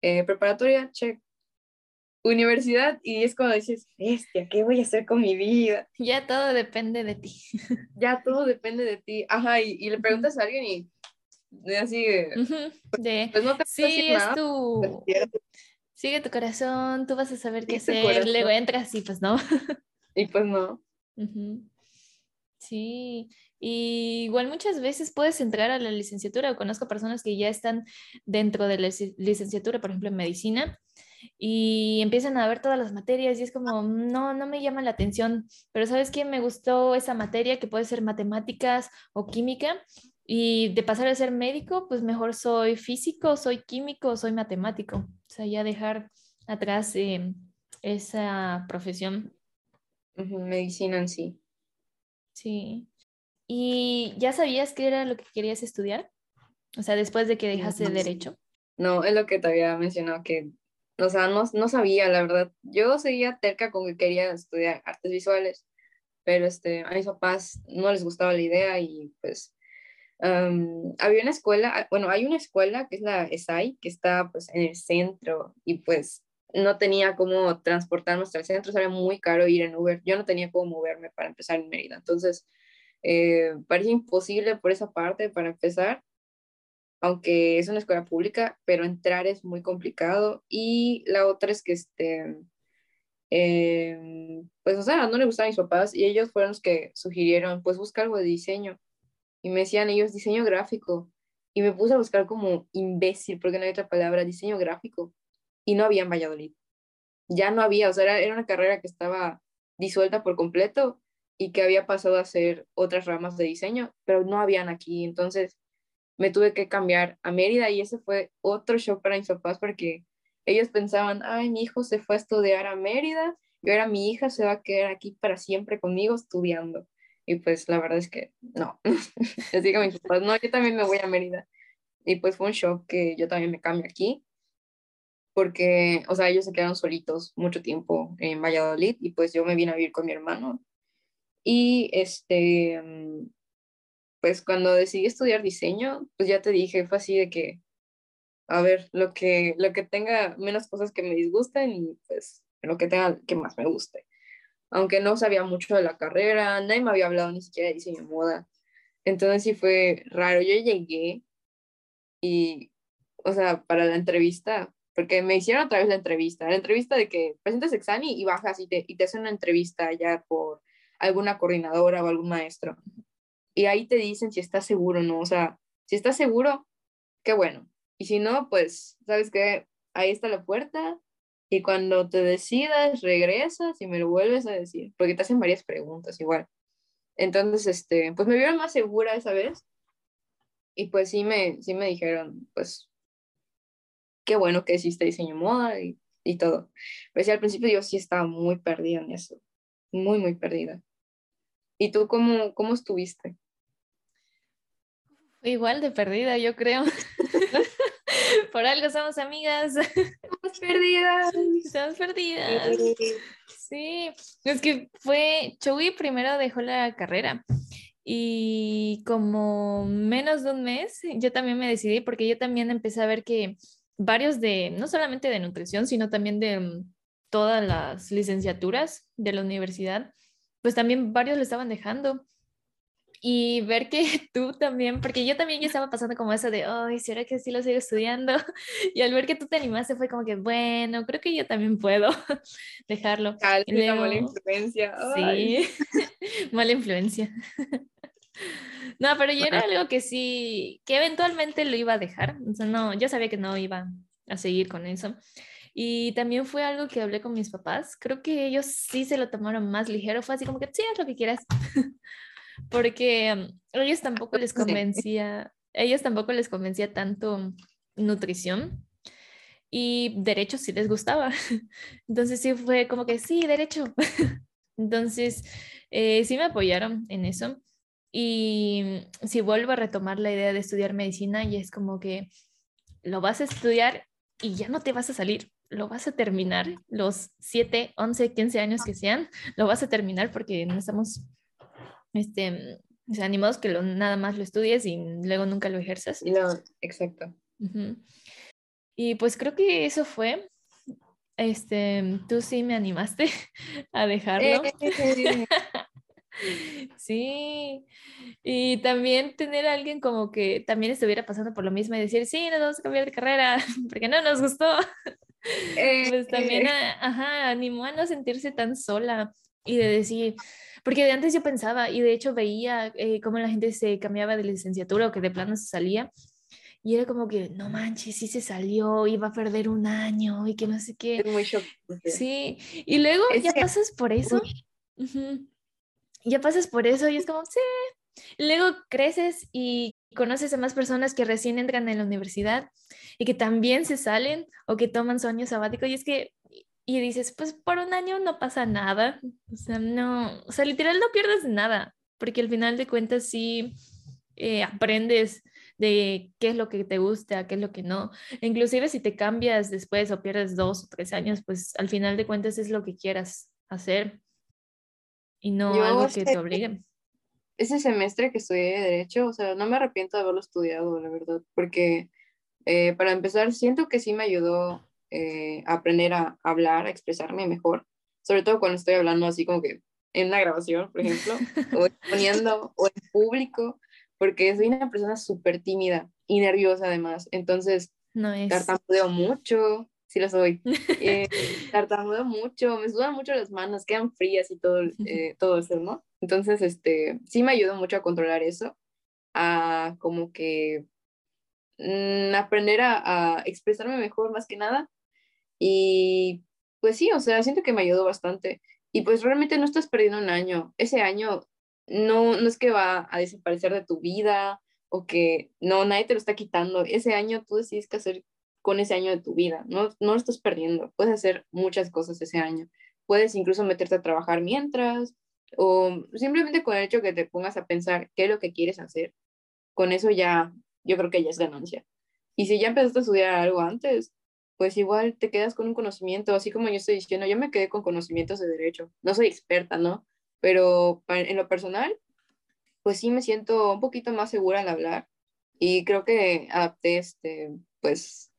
Eh, preparatoria, check. Universidad, y es cuando dices, bestia, ¿qué voy a hacer con mi vida?
Ya todo depende de ti.
ya todo depende de ti. Ajá, y, y le preguntas a alguien y así
de, pues no te sí, es tu sigue tu corazón, tú vas a saber qué hacer, luego entras y pues no.
Y pues no.
Sí, y igual muchas veces puedes entrar a la licenciatura, o conozco personas que ya están dentro de la licenciatura, por ejemplo, en medicina, y empiezan a ver todas las materias y es como, no, no me llama la atención, pero ¿sabes qué? Me gustó esa materia que puede ser matemáticas o química y de pasar a ser médico, pues mejor soy físico, soy químico, soy matemático, o sea, ya dejar atrás eh, esa profesión.
medicina en sí.
Sí. ¿Y ya sabías qué era lo que querías estudiar? O sea, después de que dejaste derecho.
No, es lo que te había mencionado, que, o sea, no, no sabía, la verdad. Yo seguía terca con que quería estudiar artes visuales, pero este, a mis papás no les gustaba la idea y pues había una escuela, bueno, hay una escuela que es la ESAI, que está pues en el centro y pues no tenía cómo transportarme hasta el centro, era muy caro ir en Uber. Yo no tenía cómo moverme para empezar en Mérida. Entonces, eh, parece imposible por esa parte para empezar, aunque es una escuela pública, pero entrar es muy complicado. Y la otra es que, este, em, pues, o sea, no le gustaban mis papás y ellos fueron los que sugirieron, pues, busca algo de diseño. Y me decían ellos, diseño gráfico. Y me puse a buscar como imbécil, porque no hay otra palabra, diseño gráfico. Y no había en Valladolid. Ya no había, o sea, era, era una carrera que estaba disuelta por completo y que había pasado a hacer otras ramas de diseño, pero no habían aquí. Entonces me tuve que cambiar a Mérida y ese fue otro shock para mis papás porque ellos pensaban, ay, mi hijo se fue a estudiar a Mérida y ahora mi hija se va a quedar aquí para siempre conmigo estudiando. Y pues la verdad es que no. Les digo a mis papás, no, yo también me voy a Mérida. Y pues fue un shock que yo también me cambie aquí porque, o sea, ellos se quedaron solitos mucho tiempo en Valladolid y pues yo me vine a vivir con mi hermano y este, mm, pues cuando decidí estudiar diseño, pues ya te dije, fue así de que, a ver, lo que, lo que tenga menos cosas que me disgusten y pues lo que tenga que más me guste. Aunque no sabía mucho de la carrera, nadie me había hablado ni siquiera de diseño de moda. Entonces sí fue raro. Yo llegué y, o sea, para la entrevista, porque me hicieron otra vez la entrevista, la entrevista de que presentas examen y bajas y te, y te hacen una entrevista ya por alguna coordinadora o algún maestro. Y ahí te dicen si estás seguro o no. O sea, si estás seguro, qué bueno. Y si no, pues, ¿sabes qué? Ahí está la puerta y cuando te decidas, regresas y me lo vuelves a decir, porque te hacen varias preguntas igual. Entonces, este, pues me vieron más segura esa vez y pues sí me, sí me dijeron, pues, qué bueno que hiciste diseño moda y, y todo. Pero sí, al principio yo sí estaba muy perdida en eso muy, muy perdida. ¿Y tú cómo, cómo estuviste?
Igual de perdida, yo creo. Por algo somos amigas.
Estamos perdidas.
Estamos perdidas. Sí, es que fue, Chugui primero dejó la carrera y como menos de un mes yo también me decidí porque yo también empecé a ver que varios de, no solamente de nutrición, sino también de todas las licenciaturas de la universidad, pues también varios lo estaban dejando. Y ver que tú también, porque yo también ya estaba pasando como eso de, ay, ¿será que sí lo sigo estudiando? Y al ver que tú te animaste fue como que, bueno, creo que yo también puedo dejarlo.
Luego, mala influencia.
Sí, mala influencia. No, pero yo era algo que sí, que eventualmente lo iba a dejar. O sea, no, yo sabía que no iba a seguir con eso. Y también fue algo que hablé con mis papás. Creo que ellos sí se lo tomaron más ligero. Fue así como que, sí, haz lo que quieras. Porque mm, ellos tampoco les convencía, ellos tampoco les convencía tanto nutrición. Y derecho sí les gustaba. Entonces sí fue como que, sí, derecho. Entonces eh, sí me apoyaron en eso. Y mm, si vuelvo a retomar la idea de estudiar medicina, y es como que lo vas a estudiar y ya no te vas a salir lo vas a terminar, los 7, 11, 15 años que sean, lo vas a terminar porque no estamos este, animados que lo, nada más lo estudies y luego nunca lo ejerzas.
No, exacto.
Y pues creo que eso fue. Este, tú sí me animaste a dejarlo. Eh. Sí, y también tener a alguien como que también estuviera pasando por lo mismo y decir, sí, nos vamos a cambiar de carrera porque no nos gustó. Eh, pues también, eh. ajá, animó a no sentirse tan sola y de decir, porque de antes yo pensaba y de hecho veía eh, cómo la gente se cambiaba de licenciatura o que de plano se salía Y era como que, no manches, sí se salió, iba a perder un año y que no sé qué.
Es muy
Sí, y luego ya pasas por eso. Ya pasas por eso y es como, sí. Luego creces y conoces a más personas que recién entran en la universidad y que también se salen o que toman su año sabático. Y es que, y dices, pues por un año no pasa nada. O sea, no, o sea, literal no pierdes nada, porque al final de cuentas sí eh, aprendes de qué es lo que te gusta, qué es lo que no. Inclusive si te cambias después o pierdes dos o tres años, pues al final de cuentas es lo que quieras hacer y no algo que te obliguen.
Ese semestre que estudié Derecho, o sea, no me arrepiento de haberlo estudiado, la verdad, porque eh, para empezar, siento que sí me ayudó eh, a aprender a hablar, a expresarme mejor, sobre todo cuando estoy hablando así como que en una grabación, por ejemplo, o exponiendo o en público, porque soy una persona súper tímida y nerviosa además. Entonces,
no es.
tartamudeo mucho, sí lo soy. Eh, tartamudeo mucho, me sudan mucho las manos, quedan frías y todo, eh, todo eso, ¿no? Entonces, este, sí me ayudó mucho a controlar eso, a como que mm, aprender a, a expresarme mejor más que nada. Y pues sí, o sea, siento que me ayudó bastante. Y pues realmente no estás perdiendo un año. Ese año no, no es que va a desaparecer de tu vida o que no, nadie te lo está quitando. Ese año tú decides qué hacer con ese año de tu vida, no, no lo estás perdiendo. Puedes hacer muchas cosas ese año. Puedes incluso meterte a trabajar mientras o simplemente con el hecho que te pongas a pensar qué es lo que quieres hacer. Con eso ya, yo creo que ya es ganancia. Y si ya empezaste a estudiar algo antes, pues igual te quedas con un conocimiento, así como yo estoy diciendo, yo me quedé con conocimientos de derecho. No soy experta, ¿no? pero en lo personal, pues sí me siento un poquito más segura al hablar y creo que adapté este, pues,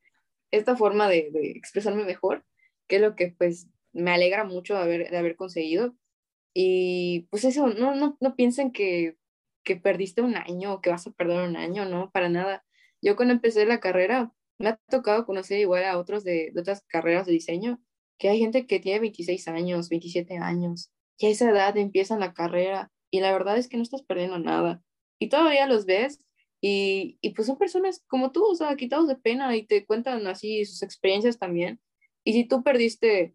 esta forma de, expresarme mejor, que es lo que pues me alegra mucho de haber, de haber conseguido. Y pues eso, no, no, no piensen que, que perdiste un año o que vas a perder un año, no, para nada. Yo cuando empecé la carrera, me ha tocado conocer igual a otros de, otras carreras de diseño, que hay gente que tiene 26 años, 27 años, y a esa edad empiezan la carrera y la verdad es que no estás perdiendo nada. Y todavía los ves y, y pues son personas como tú, o sea, quitados de pena y te cuentan así sus experiencias también. Y si tú perdiste,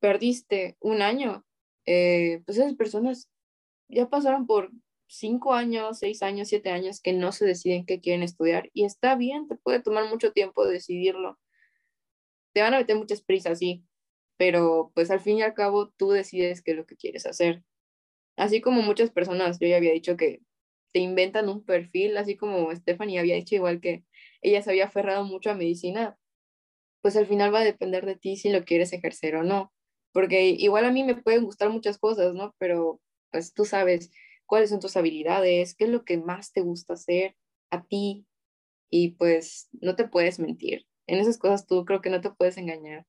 perdiste un año, eh, pues esas personas ya pasaron por cinco años, seis años, siete años que no se deciden qué quieren estudiar y está bien, te puede tomar mucho tiempo decidirlo. Te van a meter muchas prisas, sí, pero pues al fin y al cabo tú decides qué es lo que quieres hacer. Así como muchas personas, yo ya había dicho que te inventan un perfil, así como Stephanie había dicho igual que ella se había aferrado mucho a medicina, pues al final va a depender de ti si lo quieres ejercer o no, porque igual a mí me pueden gustar muchas cosas, ¿no? Pero pues tú sabes cuáles son tus habilidades, qué es lo que más te gusta hacer a ti y pues no te puedes mentir. En esas cosas tú creo que no te puedes engañar.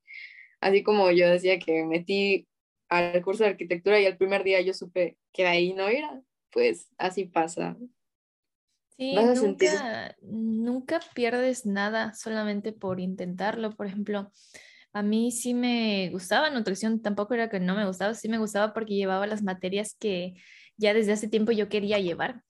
Así como yo decía que metí al curso de arquitectura y el primer día yo supe que ahí no era, pues así pasa.
Sí, nunca, nunca pierdes nada solamente por intentarlo. Por ejemplo, a mí sí me gustaba nutrición, tampoco era que no me gustaba, sí me gustaba porque llevaba las materias que ya desde hace tiempo yo quería llevar.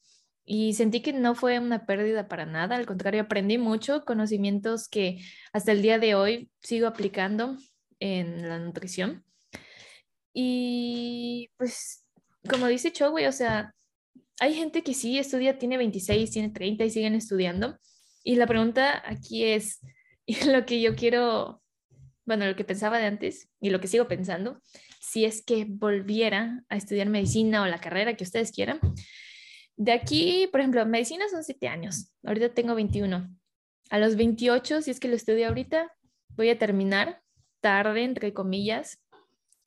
Y sentí que no fue una pérdida para nada, al contrario, aprendí mucho, conocimientos que hasta el día de hoy sigo aplicando en la nutrición. Y pues, como dice Chogui, o sea, hay gente que sí estudia, tiene 26, tiene 30 y siguen estudiando. Y la pregunta aquí es, lo que yo quiero, bueno, lo que pensaba de antes y lo que sigo pensando, si es que volviera a estudiar medicina o la carrera que ustedes quieran. De aquí, por ejemplo, medicina son 7 años, ahorita tengo 21. A los 28, si es que lo estudio ahorita, voy a terminar tarde, entre comillas,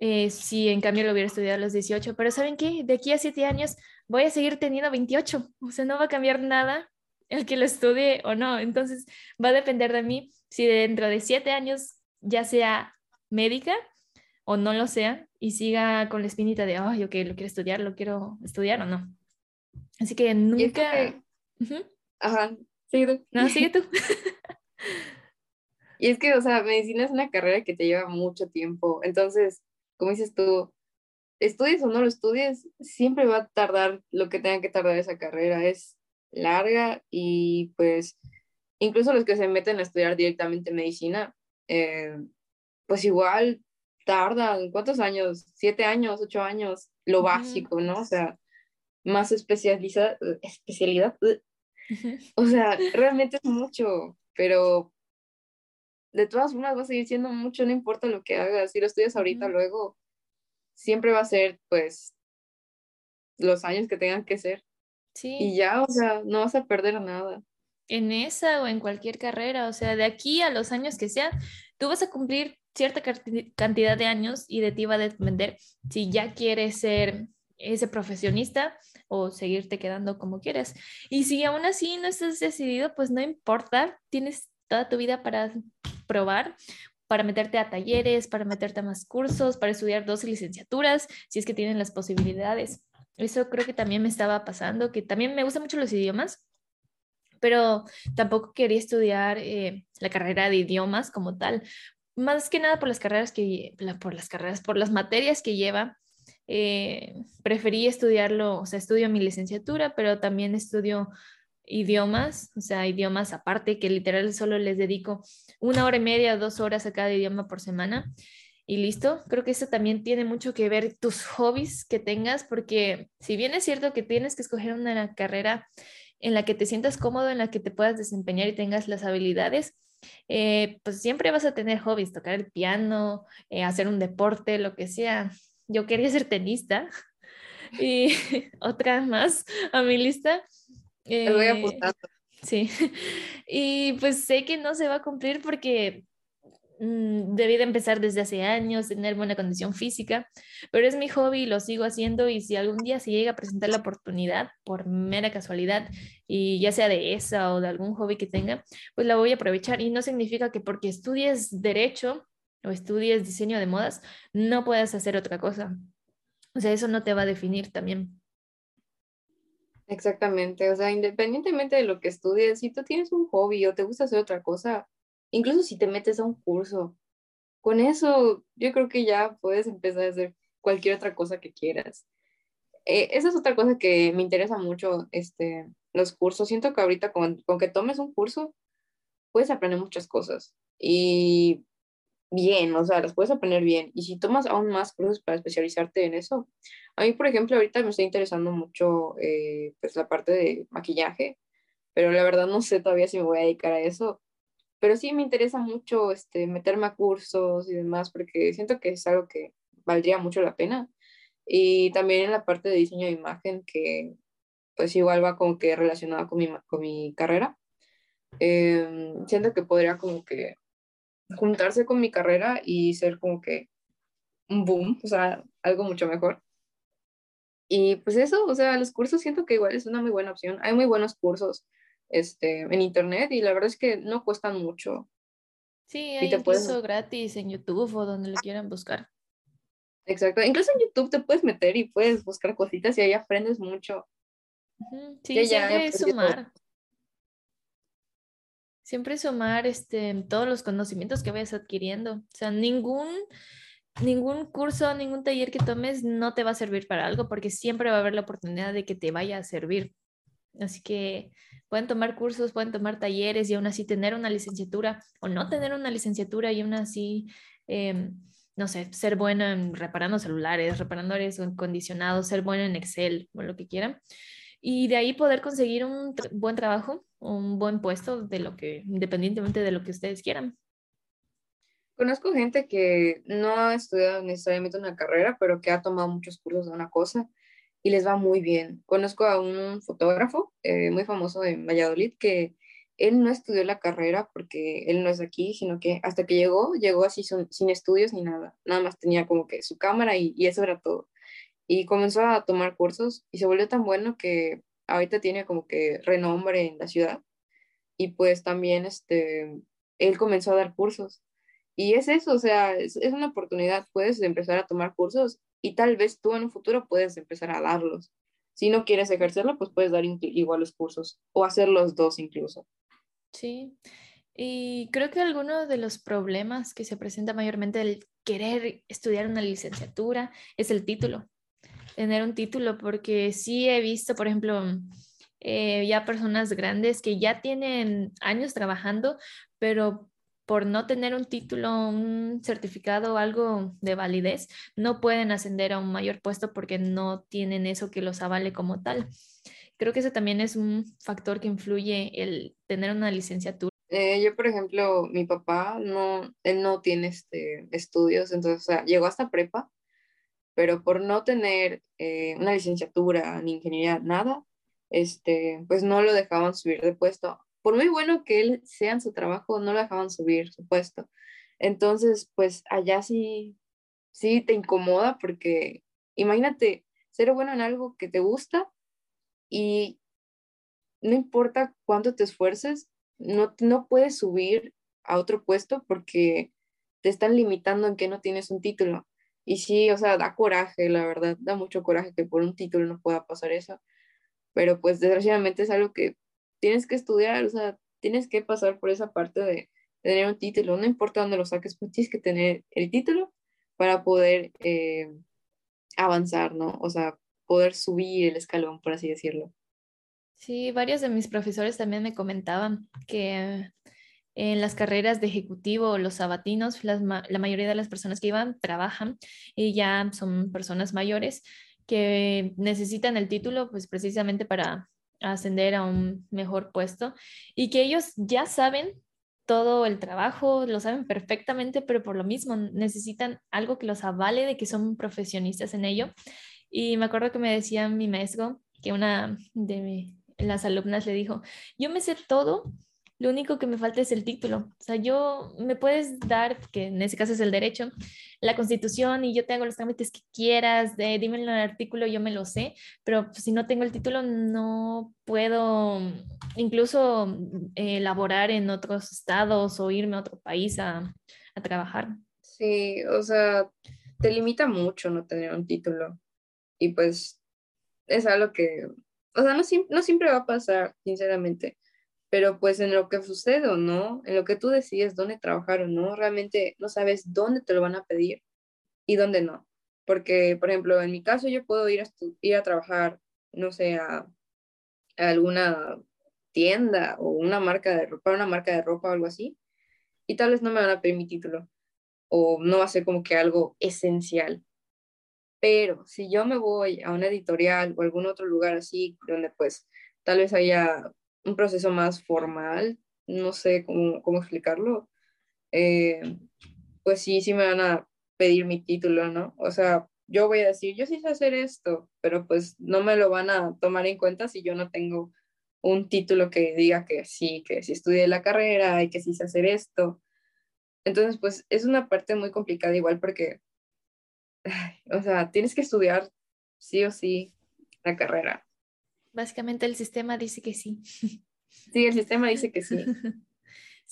eh, si en cambio lo hubiera estudiado a los 18, pero ¿saben qué? De aquí a siete años voy a seguir teniendo 28, o sea, no va a cambiar nada el que lo estudie o no, entonces va a depender de mí si dentro de siete años ya sea médica o no lo sea y siga con la espinita de, ay, ok, lo quiero estudiar, lo quiero estudiar o no. Así que nunca...
Ajá, sigue tú.
No, sigue tú.
Y es que, o sea, medicina es una carrera que te lleva mucho tiempo. Entonces, como dices tú, estudies o no lo estudies, siempre va a tardar lo que tenga que tardar esa carrera. Es larga y pues incluso los que se meten a estudiar directamente medicina, eh, pues igual tardan, ¿cuántos años? Siete años, ocho años, lo básico, ¿no? O sea, más especializa especialidad. O sea, realmente es mucho, pero de todas formas va a seguir siendo mucho, no importa lo que hagas. Si lo estudias ahorita, luego siempre va a ser, pues, los años que tengan que ser. Sí. Y ya, o sea, no vas a perder nada.
En esa o en cualquier carrera, o sea, de aquí a los años que sean, tú vas a cumplir cierta cantidad de años y de ti va a depender si ya quieres ser ese profesionista o seguirte quedando como quieres. Y si aún así no estás decidido, pues no importa, tienes toda tu vida para probar, para meterte a talleres, para meterte a más cursos, para estudiar dos licenciaturas, si es que tienen las posibilidades. Eso creo que también me estaba pasando, que también me gustan mucho los idiomas, pero tampoco quería estudiar eh, la carrera de idiomas como tal, más que nada por las carreras que, por las carreras, por las materias que lleva. Eh, preferí estudiarlo, o sea, estudio mi licenciatura, pero también estudio idiomas, o sea, idiomas aparte, que literal solo les dedico una hora y media, dos horas a cada idioma por semana y listo. Creo que eso también tiene mucho que ver tus hobbies que tengas, porque si bien es cierto que tienes que escoger una carrera en la que te sientas cómodo, en la que te puedas desempeñar y tengas las habilidades, eh, pues siempre vas a tener hobbies, tocar el piano, eh, hacer un deporte, lo que sea. Yo quería ser tenista y otra más a mi lista.
Eh, voy apuntando.
Sí, y pues sé que no se va a cumplir porque mm, debí de empezar desde hace años, tener buena condición física, pero es mi hobby y lo sigo haciendo y si algún día se llega a presentar la oportunidad por mera casualidad y ya sea de esa o de algún hobby que tenga, pues la voy a aprovechar y no significa que porque estudies derecho o estudies diseño de modas no puedas hacer otra cosa. O sea, eso no te va a definir también.
Exactamente, o sea, independientemente de lo que estudies, si tú tienes un hobby o te gusta hacer otra cosa, incluso si te metes a un curso, con eso yo creo que ya puedes empezar a hacer cualquier otra cosa que quieras. Eh, esa es otra cosa que me interesa mucho, este, los cursos. Siento que ahorita con, con que tomes un curso, puedes aprender muchas cosas. Y bien, o sea, las puedes aprender bien. Y si tomas aún más cursos para especializarte en eso, a mí, por ejemplo, ahorita me está interesando mucho eh, pues la parte de maquillaje, pero la verdad no sé todavía si me voy a dedicar a eso. Pero sí me interesa mucho este, meterme a cursos y demás, porque siento que es algo que valdría mucho la pena. Y también en la parte de diseño de imagen, que pues igual va como que relacionada con mi, con mi carrera. Em, siento que podría como que juntarse con mi carrera y ser como que un boom, o sea, algo mucho mejor. Y pues eso, o sea, los cursos siento que igual es una muy buena opción. Hay muy buenos cursos este, en internet y la verdad es que no cuestan mucho.
Sí, hay incluso gratis en YouTube o donde lo quieran buscar.
Exacto, incluso en YouTube te puedes meter y puedes buscar cositas y ahí aprendes mucho.
Sí, siempre sumar. Siempre sumar este, todos los conocimientos que vayas adquiriendo. O sea, ningún ningún curso, ningún taller que tomes no te va a servir para algo porque siempre va a haber la oportunidad de que te vaya a servir. Así que pueden tomar cursos, pueden tomar talleres y aún así tener una licenciatura o no tener una licenciatura y aún así, em, no sé, ser bueno en reparando celulares, reparando aires acondicionados, ser bueno en Excel o lo que quieran. Y de ahí poder conseguir un buen trabajo, un buen puesto de lo que, independientemente de lo que ustedes quieran.
Conozco gente que no ha estudiado necesariamente una carrera, pero que ha tomado muchos cursos de una cosa y les va muy bien. Conozco a un fotógrafo eh, muy famoso de Valladolid que él no estudió la carrera porque él no es aquí, sino que hasta que llegó, llegó así sin estudios ni nada. Nada más tenía como que su cámara y, y eso era todo. Y comenzó a tomar cursos y se volvió tan bueno que ahorita tiene como que renombre en la ciudad. Y pues también este, él comenzó a dar cursos y es eso, o sea, es, una oportunidad, puedes empezar a tomar cursos y tal vez tú en un futuro puedes empezar a darlos. Si no quieres ejercerlo, pues puedes dar igual los cursos o hacer los dos incluso.
Sí, y creo que alguno de los problemas que se presenta mayormente el querer estudiar una licenciatura es el título, tener un título, porque sí he visto, por ejemplo, eh, ya personas grandes que ya tienen años trabajando, pero por no tener un título, un certificado o algo de validez, no pueden ascender a un mayor puesto porque no tienen eso que los avale como tal. Creo que eso también es un factor que influye el tener una licenciatura.
Eh, yo, por ejemplo, mi papá no, él no tiene este, estudios, entonces, o sea, llegó hasta prepa, pero por no tener eh, una licenciatura ni ingeniería, nada, este, pues no lo dejaban subir de puesto, por muy bueno que él sea en su trabajo, no lo dejaban subir su puesto. Entonces, pues allá sí, sí te incomoda porque imagínate ser bueno en algo que te gusta y no importa cuánto te esfuerces, no, no puedes subir a otro puesto porque te están limitando en que no tienes un título. Y sí, o sea, da coraje, la verdad, da mucho coraje que por un título no pueda pasar eso. Pero pues desgraciadamente es algo que tienes que estudiar, o sea, tienes que pasar por esa parte de tener un título, no importa dónde lo saques, pues tienes que tener el título para poder eh, avanzar, ¿no? O sea, poder subir el escalón, por así decirlo.
Sí, varios de mis profesores también me comentaban que en las carreras de ejecutivo, los sabatinos, la mayoría de las personas que iban trabajan y ya son personas mayores que necesitan el título pues precisamente para ascender a un mejor puesto y que ellos ya saben todo el trabajo, lo saben perfectamente, pero por lo mismo necesitan algo que los avale de que son profesionistas en ello. Y me acuerdo que me decía mi maestro que una de las alumnas le dijo, yo me sé todo, lo único que me falta es el título. O sea, yo me puedes dar, que en ese caso es el derecho, la constitución y yo te hago los trámites que quieras, de, dime el artículo, yo me lo sé, pero si no tengo el título no puedo incluso eh, elaborar en otros estados o irme a otro país a, a trabajar.
Sí, o sea, te limita mucho no tener un título y pues es algo que, o sea, no, no siempre va a pasar, sinceramente pero pues en lo que sucede o no, en lo que tú decides dónde trabajar o no, realmente no sabes dónde te lo van a pedir y dónde no. Porque, por ejemplo, en mi caso yo puedo ir a, ir a trabajar, no sé, a, alguna tienda o una marca de ropa, una marca de ropa o algo así, y tal vez no me van a pedir mi título o no va a ser como que algo esencial. Pero si yo me voy a una editorial o algún otro lugar así, donde pues tal vez haya un proceso más formal, no sé cómo, cómo explicarlo, eh, pues sí, sí me van a pedir mi título, ¿no? O sea, yo voy a decir, yo sí sé hacer esto, pero pues no me lo van a tomar en cuenta si yo no tengo un título que diga que sí, que sí estudié la carrera y que sí sé hacer esto. Entonces, pues es una parte muy complicada igual porque, o sea, tienes que estudiar sí o sí la carrera.
Básicamente el sistema dice que sí.
Sí, el sistema dice que sí.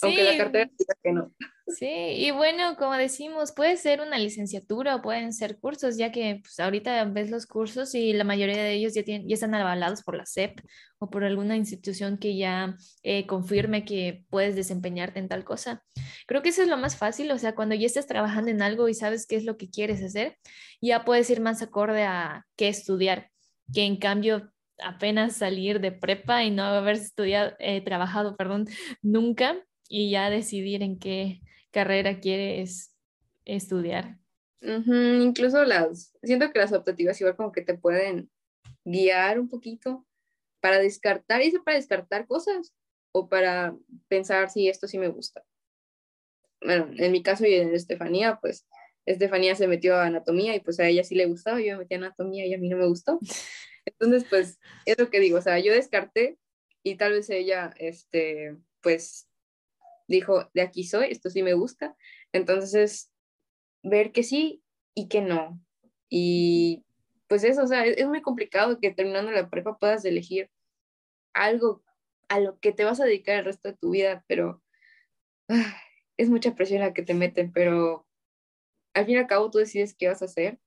Aunque la cartera diga que no.
Sí, y bueno, como decimos, puede ser una licenciatura o pueden ser cursos, ya que pues, ahorita ves los cursos y la mayoría de ellos ya, tienen, ya están avalados por la SEP o por alguna institución que ya eh, confirme que puedes desempeñarte en tal cosa. Creo que eso es lo más fácil, o sea, cuando ya estás trabajando en algo y sabes qué es lo que quieres hacer, ya puedes ir más acorde a qué estudiar, que en cambio apenas salir de prepa y no haber estudiado, eh, trabajado, perdón, nunca y ya decidir en qué carrera quieres estudiar.
Incluso las, siento que las optativas igual como que te pueden guiar un poquito para descartar, y para descartar cosas o para pensar si esto sí me gusta. Bueno, en mi caso y en Estefanía, pues Estefanía se metió a anatomía y pues a ella sí le gustaba, yo me metí a anatomía y a mí no me gustó. Entonces, pues, es lo que digo, o sea, yo descarté y tal vez ella, este, pues, dijo, de aquí soy, esto sí me gusta. Entonces, ver que sí y que no. Y pues eso, o sea, es, muy complicado que terminando la prepa puedas elegir algo a lo que te vas a dedicar el resto de tu vida, pero es mucha presión la que te meten, pero al fin y al cabo tú decides qué vas a hacer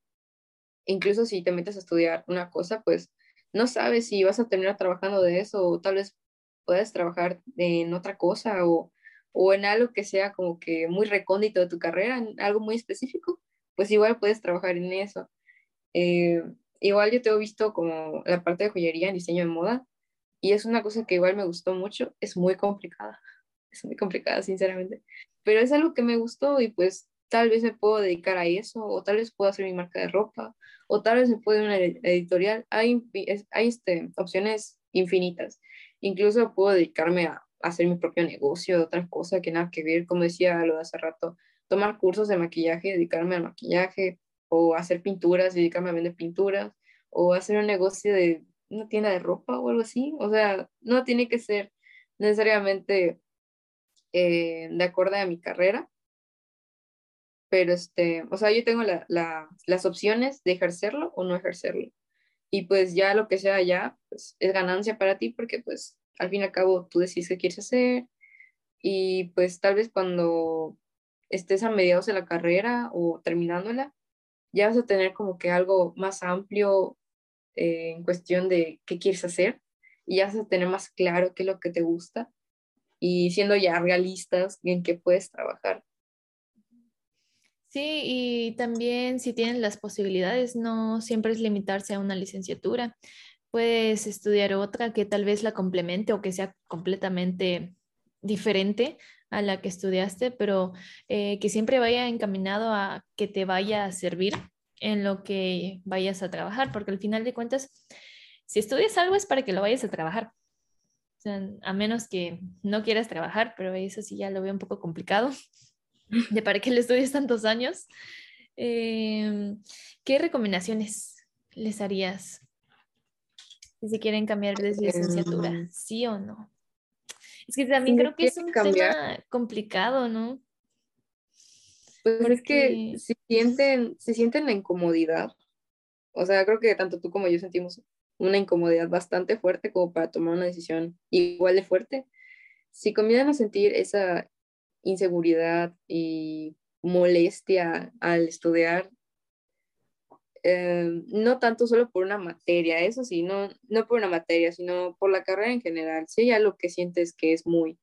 incluso si te metes a estudiar una cosa, pues no sabes si vas a terminar trabajando de eso o tal vez puedas trabajar en otra cosa o, o en algo que sea como que muy recóndito de tu carrera, en algo muy específico, pues igual puedes trabajar en eso. Eh, igual yo te he visto como la parte de joyería en diseño de moda, y es una cosa que igual me gustó mucho, es muy complicada, es muy complicada, sinceramente, pero es algo que me gustó y pues tal vez me puedo dedicar a eso, o tal vez puedo hacer mi marca de ropa, o tal vez se puede una editorial. Hay, hay este, opciones infinitas. Incluso puedo dedicarme a, hacer mi propio negocio, otra cosa que nada que ver, como decía lo de hace rato, tomar cursos de maquillaje, dedicarme al maquillaje, o hacer pinturas, dedicarme a vender pinturas, o hacer un negocio de una tienda de ropa o algo así. O sea, no tiene que ser necesariamente eh, de acuerdo a mi carrera, pero este, o sea, yo tengo las opciones de ejercerlo o no ejercerlo. Y pues ya lo que sea ya, pues es ganancia para ti porque pues al fin y al cabo tú decides qué quieres hacer y pues tal vez cuando estés a mediados de la carrera o terminándola, ya vas a tener como que algo más amplio eh, en cuestión de qué quieres hacer y ya vas a tener más claro qué es lo que te gusta y siendo ya realistas en qué puedes trabajar.
Sí, y también si tienen las posibilidades, no siempre es limitarse a una licenciatura. Puedes estudiar otra que tal vez la complemente o que sea completamente diferente a la que estudiaste, pero eh, que siempre vaya encaminado a que te vaya a servir en lo que vayas a trabajar, porque al final de cuentas, si estudias algo es para que lo vayas a trabajar. a menos que no quieras trabajar, pero eso sí ya lo veo un poco complicado de para qué le estudias tantos años. Em, ¿Qué recomendaciones les harías si quieren cambiar de licenciatura? Em, ¿Sí o no? Es que también creo que es un tema complicado, ¿no?
Pues es que se sienten, se sienten la incomodidad. O sea, creo que tanto tú como yo sentimos una incomodidad bastante fuerte como para tomar una decisión igual de fuerte. Si comienzan a sentir esa inseguridad y molestia al estudiar, eh, no tanto solo por una materia, eso sí, no, no por una materia, sino por la carrera en general. Si hay algo que sientes que es muy,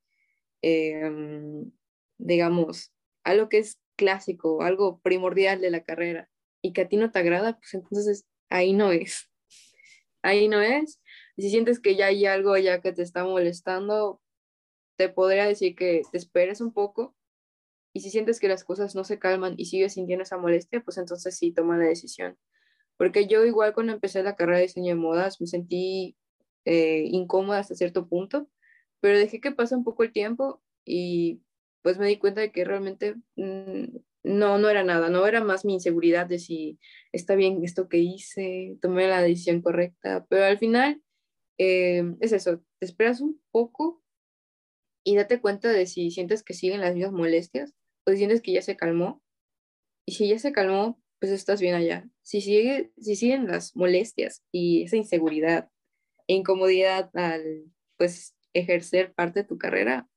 em, digamos, algo que es clásico, algo primordial de la carrera y que a ti no te agrada, pues entonces ahí no es. Ahí no es. Si sientes que ya hay algo ya que te está molestando, te podría decir que te esperes un poco y si sientes que las cosas no se calman y sigues sintiendo esa molestia, pues entonces sí, toma la decisión. Porque yo igual cuando empecé la carrera de diseño de modas me sentí eh, incómoda hasta cierto punto, pero dejé que pase un poco el tiempo y pues me di cuenta de que realmente mm, no, no era nada, no era más mi inseguridad de si está bien esto que hice, tomé la decisión correcta, pero al final eh, es eso, te esperas un poco y date cuenta de si sientes que siguen las mismas molestias o si sientes que ya se calmó. Y si ya se calmó, pues estás bien allá. Si, sigue, si siguen las molestias y esa inseguridad e incomodidad al pues ejercer parte de tu carrera,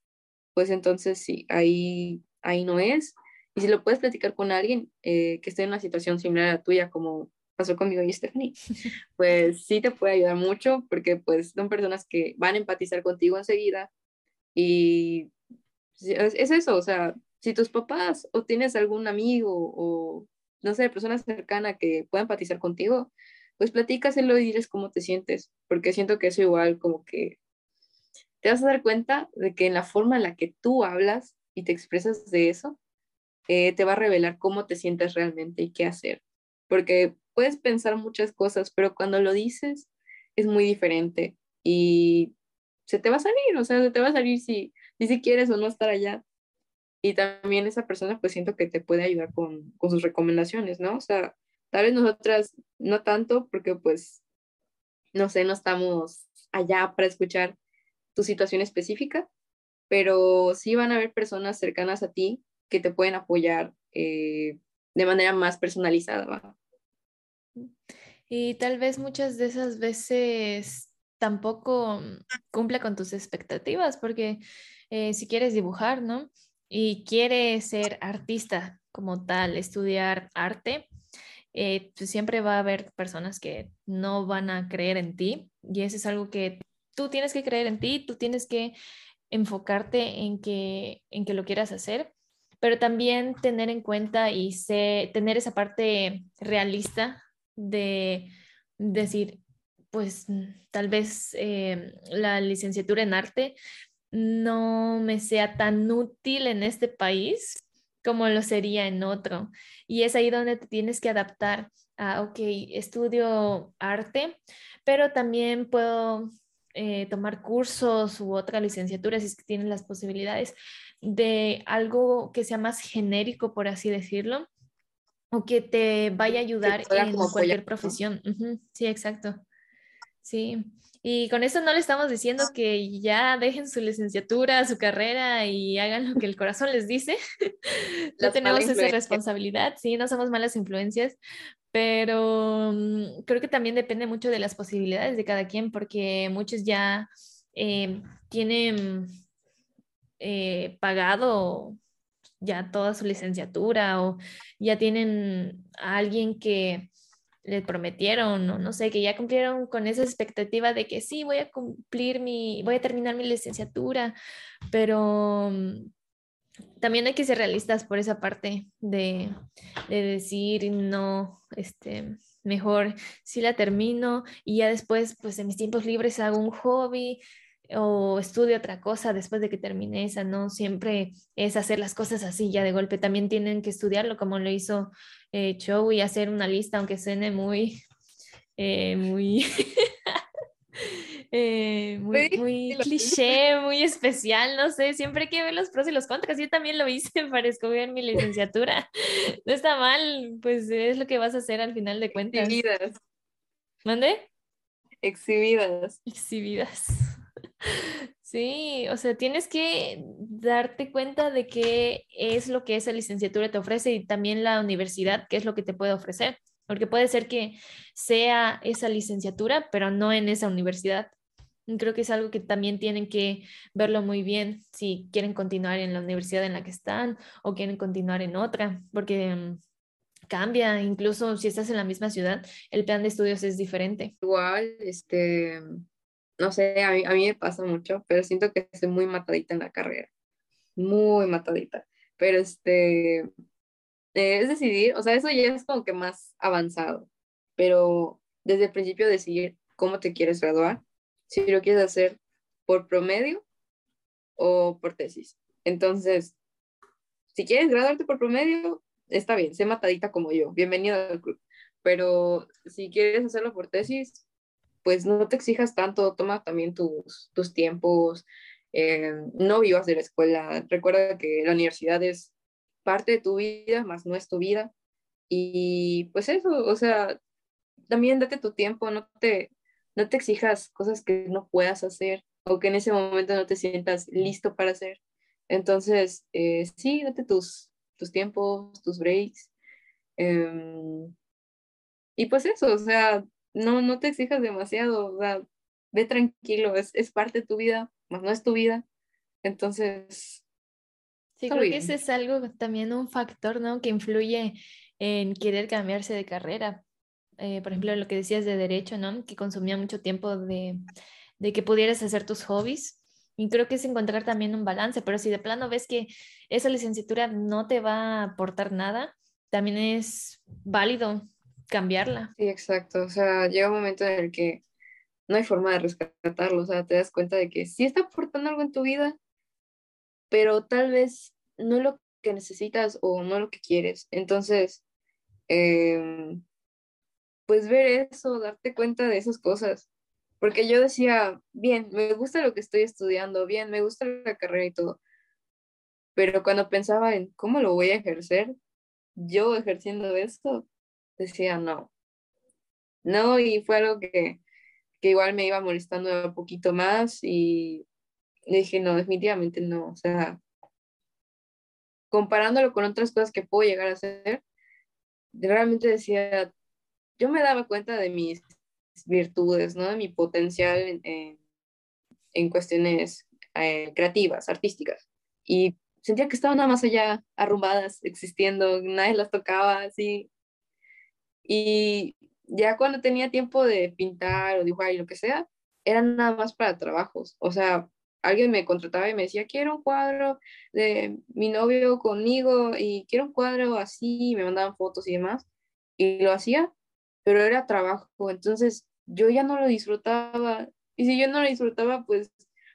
pues entonces sí, ahí, ahí no es. Y si lo puedes platicar con alguien eh, que esté en una situación similar a la tuya, como pasó conmigo y Stephanie, pues sí te puede ayudar mucho porque pues son personas que van a empatizar contigo enseguida y es eso, o sea, si tus papás o tienes algún amigo o, no sé, persona cercana que pueda empatizar contigo, pues platícaselo y diles cómo te sientes, porque siento que eso igual como que te vas a dar cuenta de que en la forma en la que tú hablas y te expresas de eso, eh, te va a revelar cómo te sientes realmente y qué hacer. Porque puedes pensar muchas cosas, pero cuando lo dices es muy diferente y se te va a salir, o sea, se te va a salir si, si quieres o no estar allá. Y también esa persona pues siento que te puede ayudar con, con sus recomendaciones, ¿no? O sea, tal vez nosotras no tanto porque pues, no sé, no estamos allá para escuchar tu situación específica, pero sí van a haber personas cercanas a ti que te pueden apoyar eh, de manera más personalizada. ¿va?
Y tal vez muchas de esas veces tampoco cumple con tus expectativas, porque eh, si quieres dibujar, ¿no? Y quieres ser artista como tal, estudiar arte, eh, pues siempre va a haber personas que no van a creer en ti y eso es algo que tú tienes que creer en ti, tú tienes que enfocarte en que, en que lo quieras hacer, pero también tener en cuenta y tener esa parte realista de decir, pues tal vez eh, la licenciatura en arte no me sea tan útil en este país como lo sería en otro. Y es ahí donde te tienes que adaptar a, ok, estudio arte, pero también puedo eh, tomar cursos u otra licenciatura si es que tienes las posibilidades de algo que sea más genérico, por así decirlo, o que te vaya a ayudar en cualquier profesión. Sí, exacto. Sí. Y con eso no le estamos diciendo que ya dejen su licenciatura, su carrera y hagan lo que el corazón les dice. no tenemos esa responsabilidad, sí, no somos malas influencias, pero mm, creo que también depende mucho de las posibilidades de cada quien, porque muchos ya eh, tienen eh, pagado ya toda su licenciatura o ya tienen a alguien que le prometieron o no sé, que ya cumplieron con esa expectativa de que sí, voy a cumplir mi, voy a terminar mi licenciatura, pero mm, también hay que ser realistas por esa parte de, de decir, no, este, mejor si la termino y ya después, pues en mis tiempos libres hago un hobby o estudio otra cosa después de que termine esa, no siempre es hacer las cosas así ya de golpe, también tienen que estudiarlo como lo hizo eh, Show y hacer una lista, aunque suene muy, eh, muy, eh, muy, muy cliché, muy especial, no sé, siempre hay que ver los pros y los contras, yo también lo hice para escoger mi licenciatura, no está mal, pues es lo que vas a hacer al final de cuentas.
Exhibidas.
¿Mande?
Exhibidas.
Exhibidas. Sí, o sea, tienes que darte cuenta de qué es lo que esa licenciatura te ofrece y también la universidad, qué es lo que te puede ofrecer, porque puede ser que sea esa licenciatura, pero no en esa universidad. Creo que es algo que también tienen que verlo muy bien si quieren continuar en la universidad en la que están o quieren continuar en otra, porque mm, cambia, incluso si estás en la misma ciudad, el plan de estudios es diferente.
Igual, este, no sé, a mí, a mí me pasa mucho, pero siento que estoy muy matadita en la carrera, muy matadita. Pero este, eh, es decidir, o sea, eso ya es como que más avanzado, pero desde el principio decidir cómo te quieres graduar, si lo quieres hacer por promedio o por tesis. Entonces, si quieres graduarte por promedio, está bien, sé matadita como yo, bienvenido al club. Pero si quieres hacerlo por tesis, pues no te exijas tanto, toma también tus, tus tiempos, eh, no vivas de la escuela, recuerda que la universidad es parte de tu vida, más no es tu vida. Y pues eso, o sea, también date tu tiempo, no te, no te exijas cosas que no puedas hacer o que en ese momento no te sientas listo para hacer. Entonces, eh, sí, date tus, tus tiempos, tus breaks. Em, y pues eso, o sea, no, no te exijas demasiado, o sea, ve tranquilo, es, es parte de tu vida, más no es tu vida. Entonces...
Sí, creo que ese es algo también un factor, ¿no? Que influye en querer cambiarse de carrera. Eh, por ejemplo, lo que decías de derecho, ¿no? Que consumía mucho tiempo de, de que pudieras hacer tus hobbies. Y creo que es encontrar también un balance, pero si de plano ves que esa licenciatura no te va a aportar nada, también es válido cambiarla.
Sí, exacto. O sea, llega un momento en el que no hay forma de rescatarlo. O sea, te das cuenta de que sí está aportando algo en tu vida, pero tal vez no lo que necesitas o no lo que quieres. Entonces, em, pues ver eso, darte cuenta de esas cosas. Porque yo decía, bien, me gusta lo que estoy estudiando, bien, me gusta la carrera y todo. Pero cuando pensaba en cómo lo voy a ejercer, yo ejerciendo esto, decía no. No, y fue algo que, que igual me iba molestando un poquito más y dije, no, definitivamente no. O sea, comparándolo con otras cosas que puedo llegar a hacer, realmente decía, yo me daba cuenta de mis virtudes, ¿no? De mi potencial en, en, cuestiones eh, creativas, artísticas. Y sentía que estaban nada más allá, arrumbadas, existiendo, nadie las tocaba, así. Y ya cuando tenía tiempo de pintar o dibujar y lo que sea, eran nada más para trabajos. O sea, alguien me contrataba y me decía, quiero un cuadro de mi novio conmigo y quiero un cuadro así, y me mandaban fotos y demás. Y lo hacía, pero era trabajo. Entonces yo ya no lo disfrutaba. Y si yo no lo disfrutaba, pues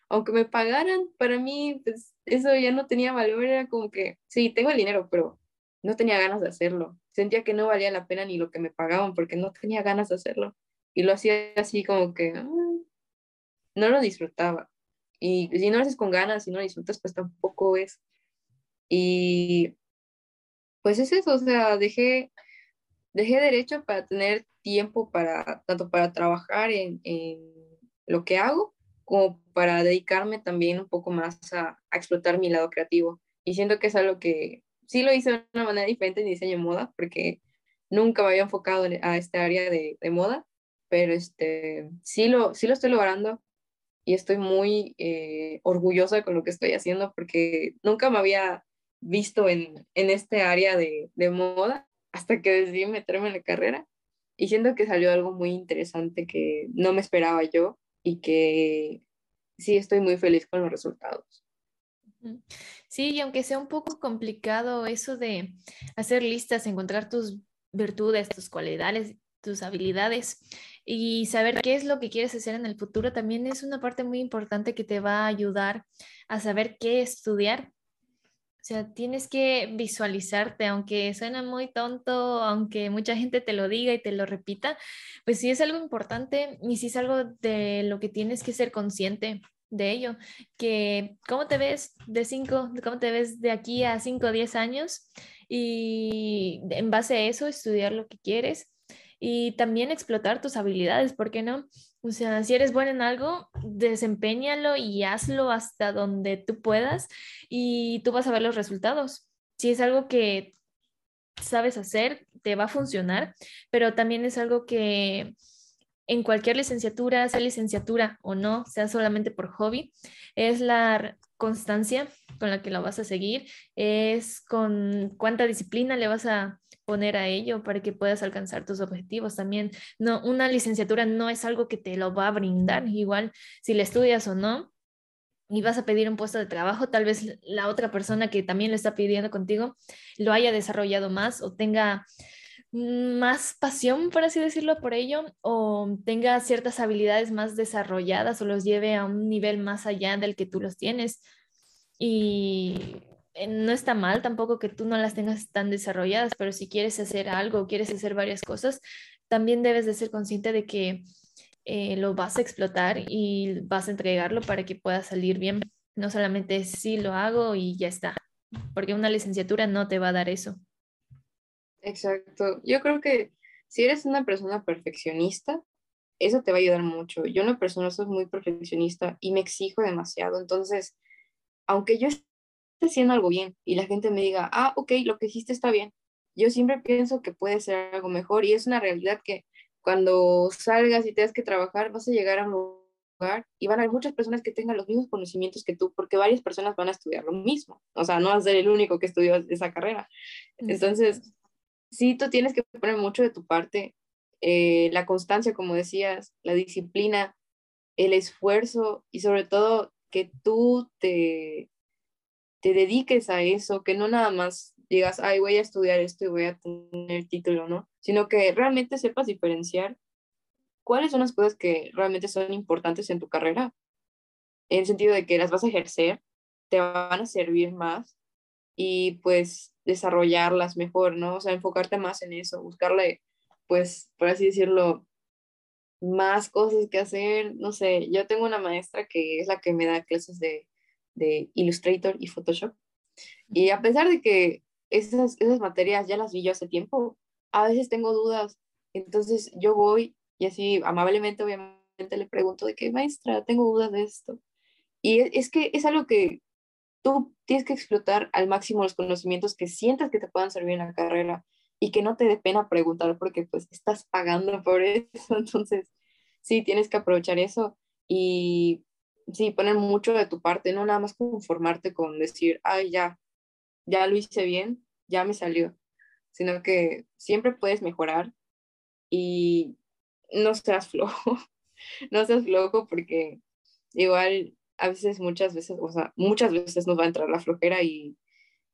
aunque me pagaran, para mí, pues eso ya no tenía valor, era como que, sí, tengo el dinero, pero no tenía ganas de hacerlo. Sentía que no valía la pena ni lo que me pagaban porque no tenía ganas de hacerlo. Y lo hacía así como que ah, no lo disfrutaba. Y si no lo haces con ganas, si no lo disfrutas, pues tampoco es. Y pues es eso, o sea, dejé, dejé derecho para tener tiempo para, tanto para trabajar en, en lo que hago, como para dedicarme también un poco más a, a, explotar mi lado creativo. Y siento que es algo que sí lo hice de una manera diferente en diseño de moda, porque nunca me había enfocado a esta área de, de moda, pero este, sí, lo, sí lo estoy logrando y estoy muy eh, orgullosa con lo que estoy haciendo porque nunca me había visto en, en este área de, de, moda hasta que decidí meterme en la carrera y siento que salió algo muy interesante que no me esperaba yo y que sí estoy muy feliz con los resultados.
Sí, y aunque sea un poco complicado eso de hacer listas, encontrar tus virtudes, tus cualidades, tus habilidades y saber qué es lo que quieres hacer en el futuro, también es una parte muy importante que te va a ayudar a saber qué estudiar. O sea, tienes que visualizarte, aunque suena muy tonto, aunque mucha gente te lo diga y te lo repita, pues sí es algo importante y sí es algo de lo que tienes que ser consciente de ello, que cómo te ves de 5, cómo te ves de aquí a 5 o 10 años y en base a eso estudiar lo que quieres y también explotar tus habilidades, ¿por qué no? O sea, si eres bueno en algo, desempeñalo y hazlo hasta donde tú puedas y tú vas a ver los resultados. Si es algo que sabes hacer, te va a funcionar, pero también es algo que en cualquier licenciatura, sea licenciatura o no, sea solamente por hobby, es la constancia con la que lo vas a seguir, es con cuánta disciplina le vas a poner a ello para que puedas alcanzar tus objetivos también. No, una licenciatura no es algo que te lo va a brindar, igual si le estudias o no y vas a pedir un puesto de trabajo, tal vez la otra persona que también lo está pidiendo contigo lo haya desarrollado más o tenga más pasión, por así decirlo, por ello, o tenga ciertas habilidades más desarrolladas o los lleve a un nivel más allá del que tú los tienes. Y eh, no está mal tampoco que tú no las tengas tan desarrolladas, pero si quieres hacer algo, quieres hacer varias cosas, también debes de ser consciente de que eh, lo vas a explotar y vas a entregarlo para que pueda salir bien. No solamente si lo hago y ya está, porque una licenciatura no te va a dar eso.
Exacto. Yo creo que si eres una persona perfeccionista, eso te va a ayudar mucho. Yo una persona soy muy perfeccionista y me exijo demasiado. Entonces, aunque yo haciendo algo bien y la gente me diga, ah, ok, lo que hiciste está bien. Yo siempre pienso que puede ser algo mejor y es una realidad que cuando salgas y tengas que trabajar vas a llegar a un lugar y van a haber muchas personas que tengan los mismos conocimientos que tú porque varias personas van a estudiar lo mismo. O sea, no vas a ser el único que estudió esa carrera. Entonces, sí, tú tienes que poner mucho de tu parte, eh, la constancia, como decías, la disciplina, el esfuerzo y sobre todo que tú te, te dediques a eso, que no nada más digas, ay, voy a estudiar esto y voy a tener título, ¿no? Sino que realmente sepas diferenciar cuáles son las cosas que realmente son importantes en tu carrera, en el sentido de que las vas a ejercer, te van a servir más y pues desarrollarlas mejor, ¿no? O sea, enfocarte más en eso, buscarle, pues, por así decirlo, más cosas que hacer, no sé, yo tengo una maestra que es la que me da clases de de Illustrator y Photoshop. Y a pesar de que esas, esas materias ya las vi yo hace tiempo, a veces tengo dudas. Entonces yo voy y así amablemente, obviamente, le pregunto de qué maestra, tengo dudas de esto. Y es que es algo que tú tienes que explotar al máximo los conocimientos que sientas que te puedan servir en la carrera y que no te dé pena preguntar porque pues estás pagando por eso. Entonces, sí, tienes que aprovechar eso y sí, poner mucho de tu parte, no nada más conformarte con decir, ay, ya, ya lo hice bien, ya me salió, sino que siempre puedes mejorar y no seas flojo, no seas flojo porque igual a veces, muchas veces, o sea, muchas veces nos va a entrar la flojera y,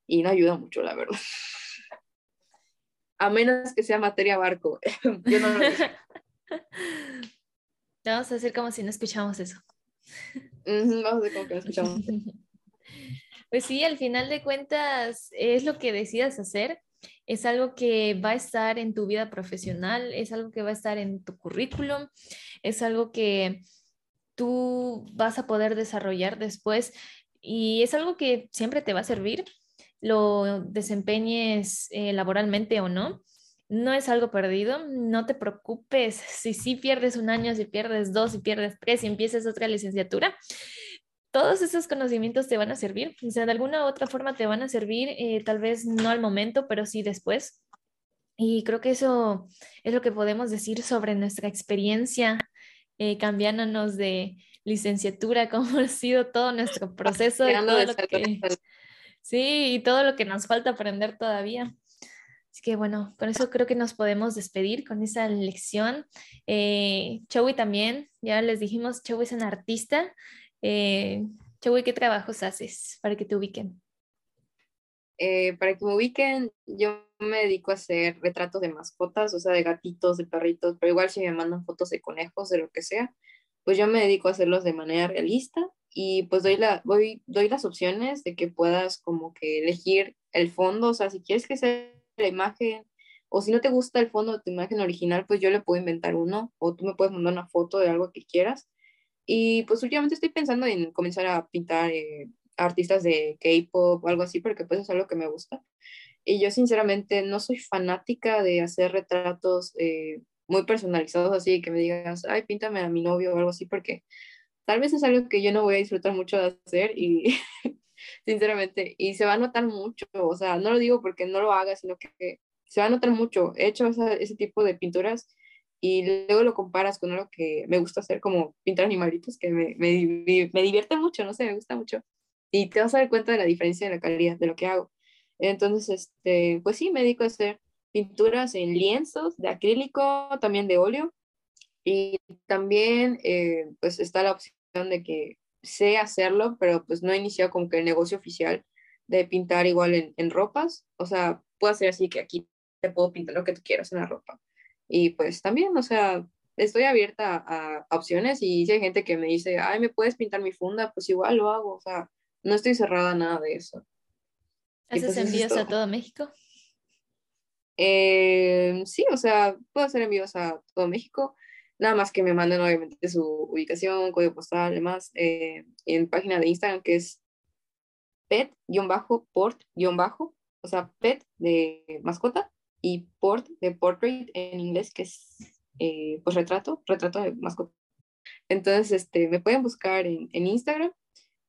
y no ayuda mucho, la verdad. A menos que sea materia barco. Yo no lo
Vamos a hacer como si no escuchamos eso.
vamos a hacer como que no escuchamos.
Pues sí, al final de cuentas es lo que decidas hacer, es algo que va a estar en tu vida profesional, es algo que va a estar en tu currículum, es algo que tú vas a poder desarrollar después y es algo que siempre te va a servir, lo desempeñes eh, laboralmente o no. No es algo perdido, no te preocupes si sí pierdes un año, si pierdes dos, si pierdes tres, si empiezas otra licenciatura todos esos conocimientos te van a servir, o sea, de alguna u otra forma te van a servir, eh, tal vez no al momento, pero sí después. Y creo que eso es lo que podemos decir sobre nuestra experiencia eh, cambiándonos de licenciatura, cómo ha sido todo nuestro proceso y todo lo que, sí, y todo lo que nos falta aprender todavía. Así que bueno, con eso creo que nos podemos despedir con esa lección. Eh, también, ya les dijimos, Chowi es un artista, eh, ¿qué trabajos haces para que te ubiquen?
Eh, para que me ubiquen, yo me dedico a hacer retratos de mascotas, o sea, de gatitos, de perritos, pero igual si me mandan fotos de conejos, de lo que sea, pues yo me dedico a hacerlos de manera realista y pues doy, la, doy, doy las opciones de que puedas como que elegir el fondo, o sea, si quieres que sea la imagen o si no te gusta el fondo de tu imagen original, pues yo le puedo inventar uno o tú me puedes mandar una foto de algo que quieras y pues últimamente estoy pensando en comenzar a pintar eh, artistas de K-pop o algo así, porque pues es algo que me gusta. Y yo sinceramente no soy fanática de hacer retratos eh, muy personalizados así, que me digas, ay, píntame a mi novio o algo así, porque tal vez es algo que yo no voy a disfrutar mucho de hacer y sinceramente, y se va a notar mucho, o sea, no lo digo porque no lo haga, sino que se va a notar mucho. He hecho ese tipo de pinturas y luego lo comparas con algo que me gusta hacer, como pintar animalitos, que me, me, me, divierte mucho, no sé, me gusta mucho. Y te vas a dar cuenta de la diferencia de la calidad de lo que hago. Entonces, este, pues sí, me dedico a hacer pinturas en lienzos de acrílico, también de óleo. Y también, eh, pues está la opción de que sé hacerlo, pero pues no he iniciado como que el negocio oficial de pintar igual en, en ropas. O sea, puedo hacer así que aquí te puedo pintar lo que tú quieras en la ropa y pues también, o sea, estoy abierta a, opciones y si hay gente que me dice, ay, ¿me puedes pintar mi funda? Pues igual lo hago, o sea, no estoy cerrada a nada de eso.
¿Haces envíos a todo México?
Eh, sí, o sea, puedo hacer envíos a todo México, nada más que me manden obviamente su ubicación, código postal, demás, eh, en página de Instagram que es pet-port-, o sea, pet de mascota, y port de portrait en inglés, que es eh, pues retrato, retrato de mascota. Entonces, este, me pueden buscar en, en, Instagram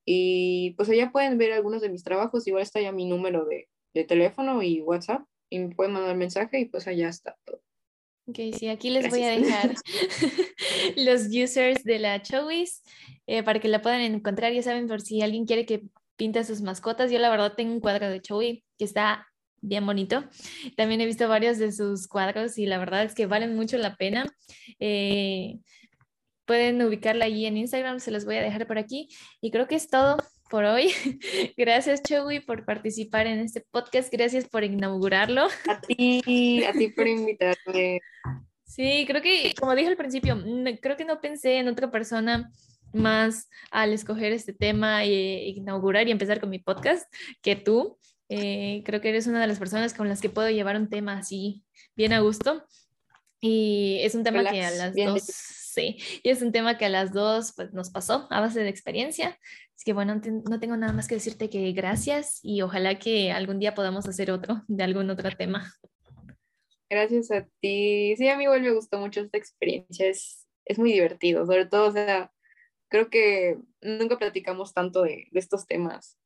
y pues allá pueden ver algunos de mis trabajos. Igual está ya mi número de, de teléfono y WhatsApp y me pueden mandar mensaje y pues allá está todo.
Ok, sí, aquí les voy a dejar los users de la Chowis eh, para que la puedan encontrar. Ya saben, por si alguien quiere que pinte sus mascotas. Yo la verdad tengo un cuadro de Chowi que está bien bonito. También he visto varios de sus cuadros y la verdad es que valen mucho la pena. Eh, pueden ubicarla allí en Instagram, se los voy a dejar por aquí. Y creo que es todo por hoy. Gracias, Chewy, por participar en este podcast. Gracias por inaugurarlo.
A ti, a ti por invitarme.
Sí, creo que, como dije al principio, creo que no pensé en otra persona más al escoger este tema e inaugurar y empezar con mi podcast que tú. Eh, creo que eres una de las personas con las que puedo llevar un tema así bien a gusto. Y es un tema que a las dos, sí, y es un tema que a las dos pues, nos pasó a base de experiencia. Así que bueno, no tengo nada más que decirte que gracias y ojalá que algún día podamos hacer otro de algún otro tema.
Gracias a ti. Sí, a mí igual me gustó mucho esta experiencia. Es, es muy divertido, sobre todo, o sea, creo que nunca platicamos tanto de, de estos temas.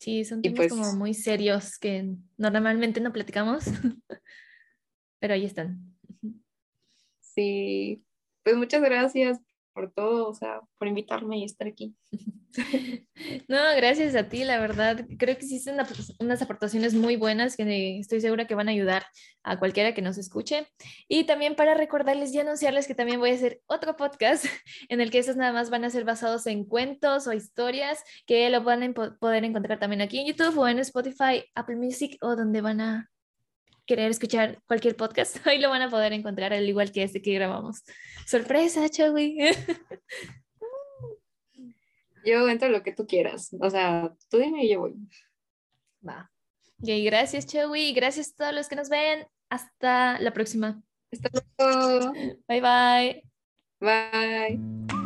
Sí, son temas como pues muy serios que normalmente no platicamos, pero ahí están.
Sí, pues muchas gracias por todo, o sea, por invitarme y estar aquí.
No, gracias a ti, la verdad. Creo que hiciste unas aportaciones muy buenas que estoy segura que van a ayudar a cualquiera que nos escuche. Y también para recordarles y anunciarles que también voy a hacer otro podcast en el que esos nada más van a ser basados en cuentos o historias que lo van a poder encontrar también aquí en YouTube o en Spotify, Apple Music o donde van a querer escuchar cualquier podcast, hoy lo van a poder encontrar al igual que este que grabamos. Sorpresa, Chowi.
Yo entro lo que tú quieras. O sea, tú dime y yo voy.
Va. Y gracias, Chowi. Gracias a todos los que nos ven. Hasta la próxima.
Hasta luego.
Bye bye.
Bye.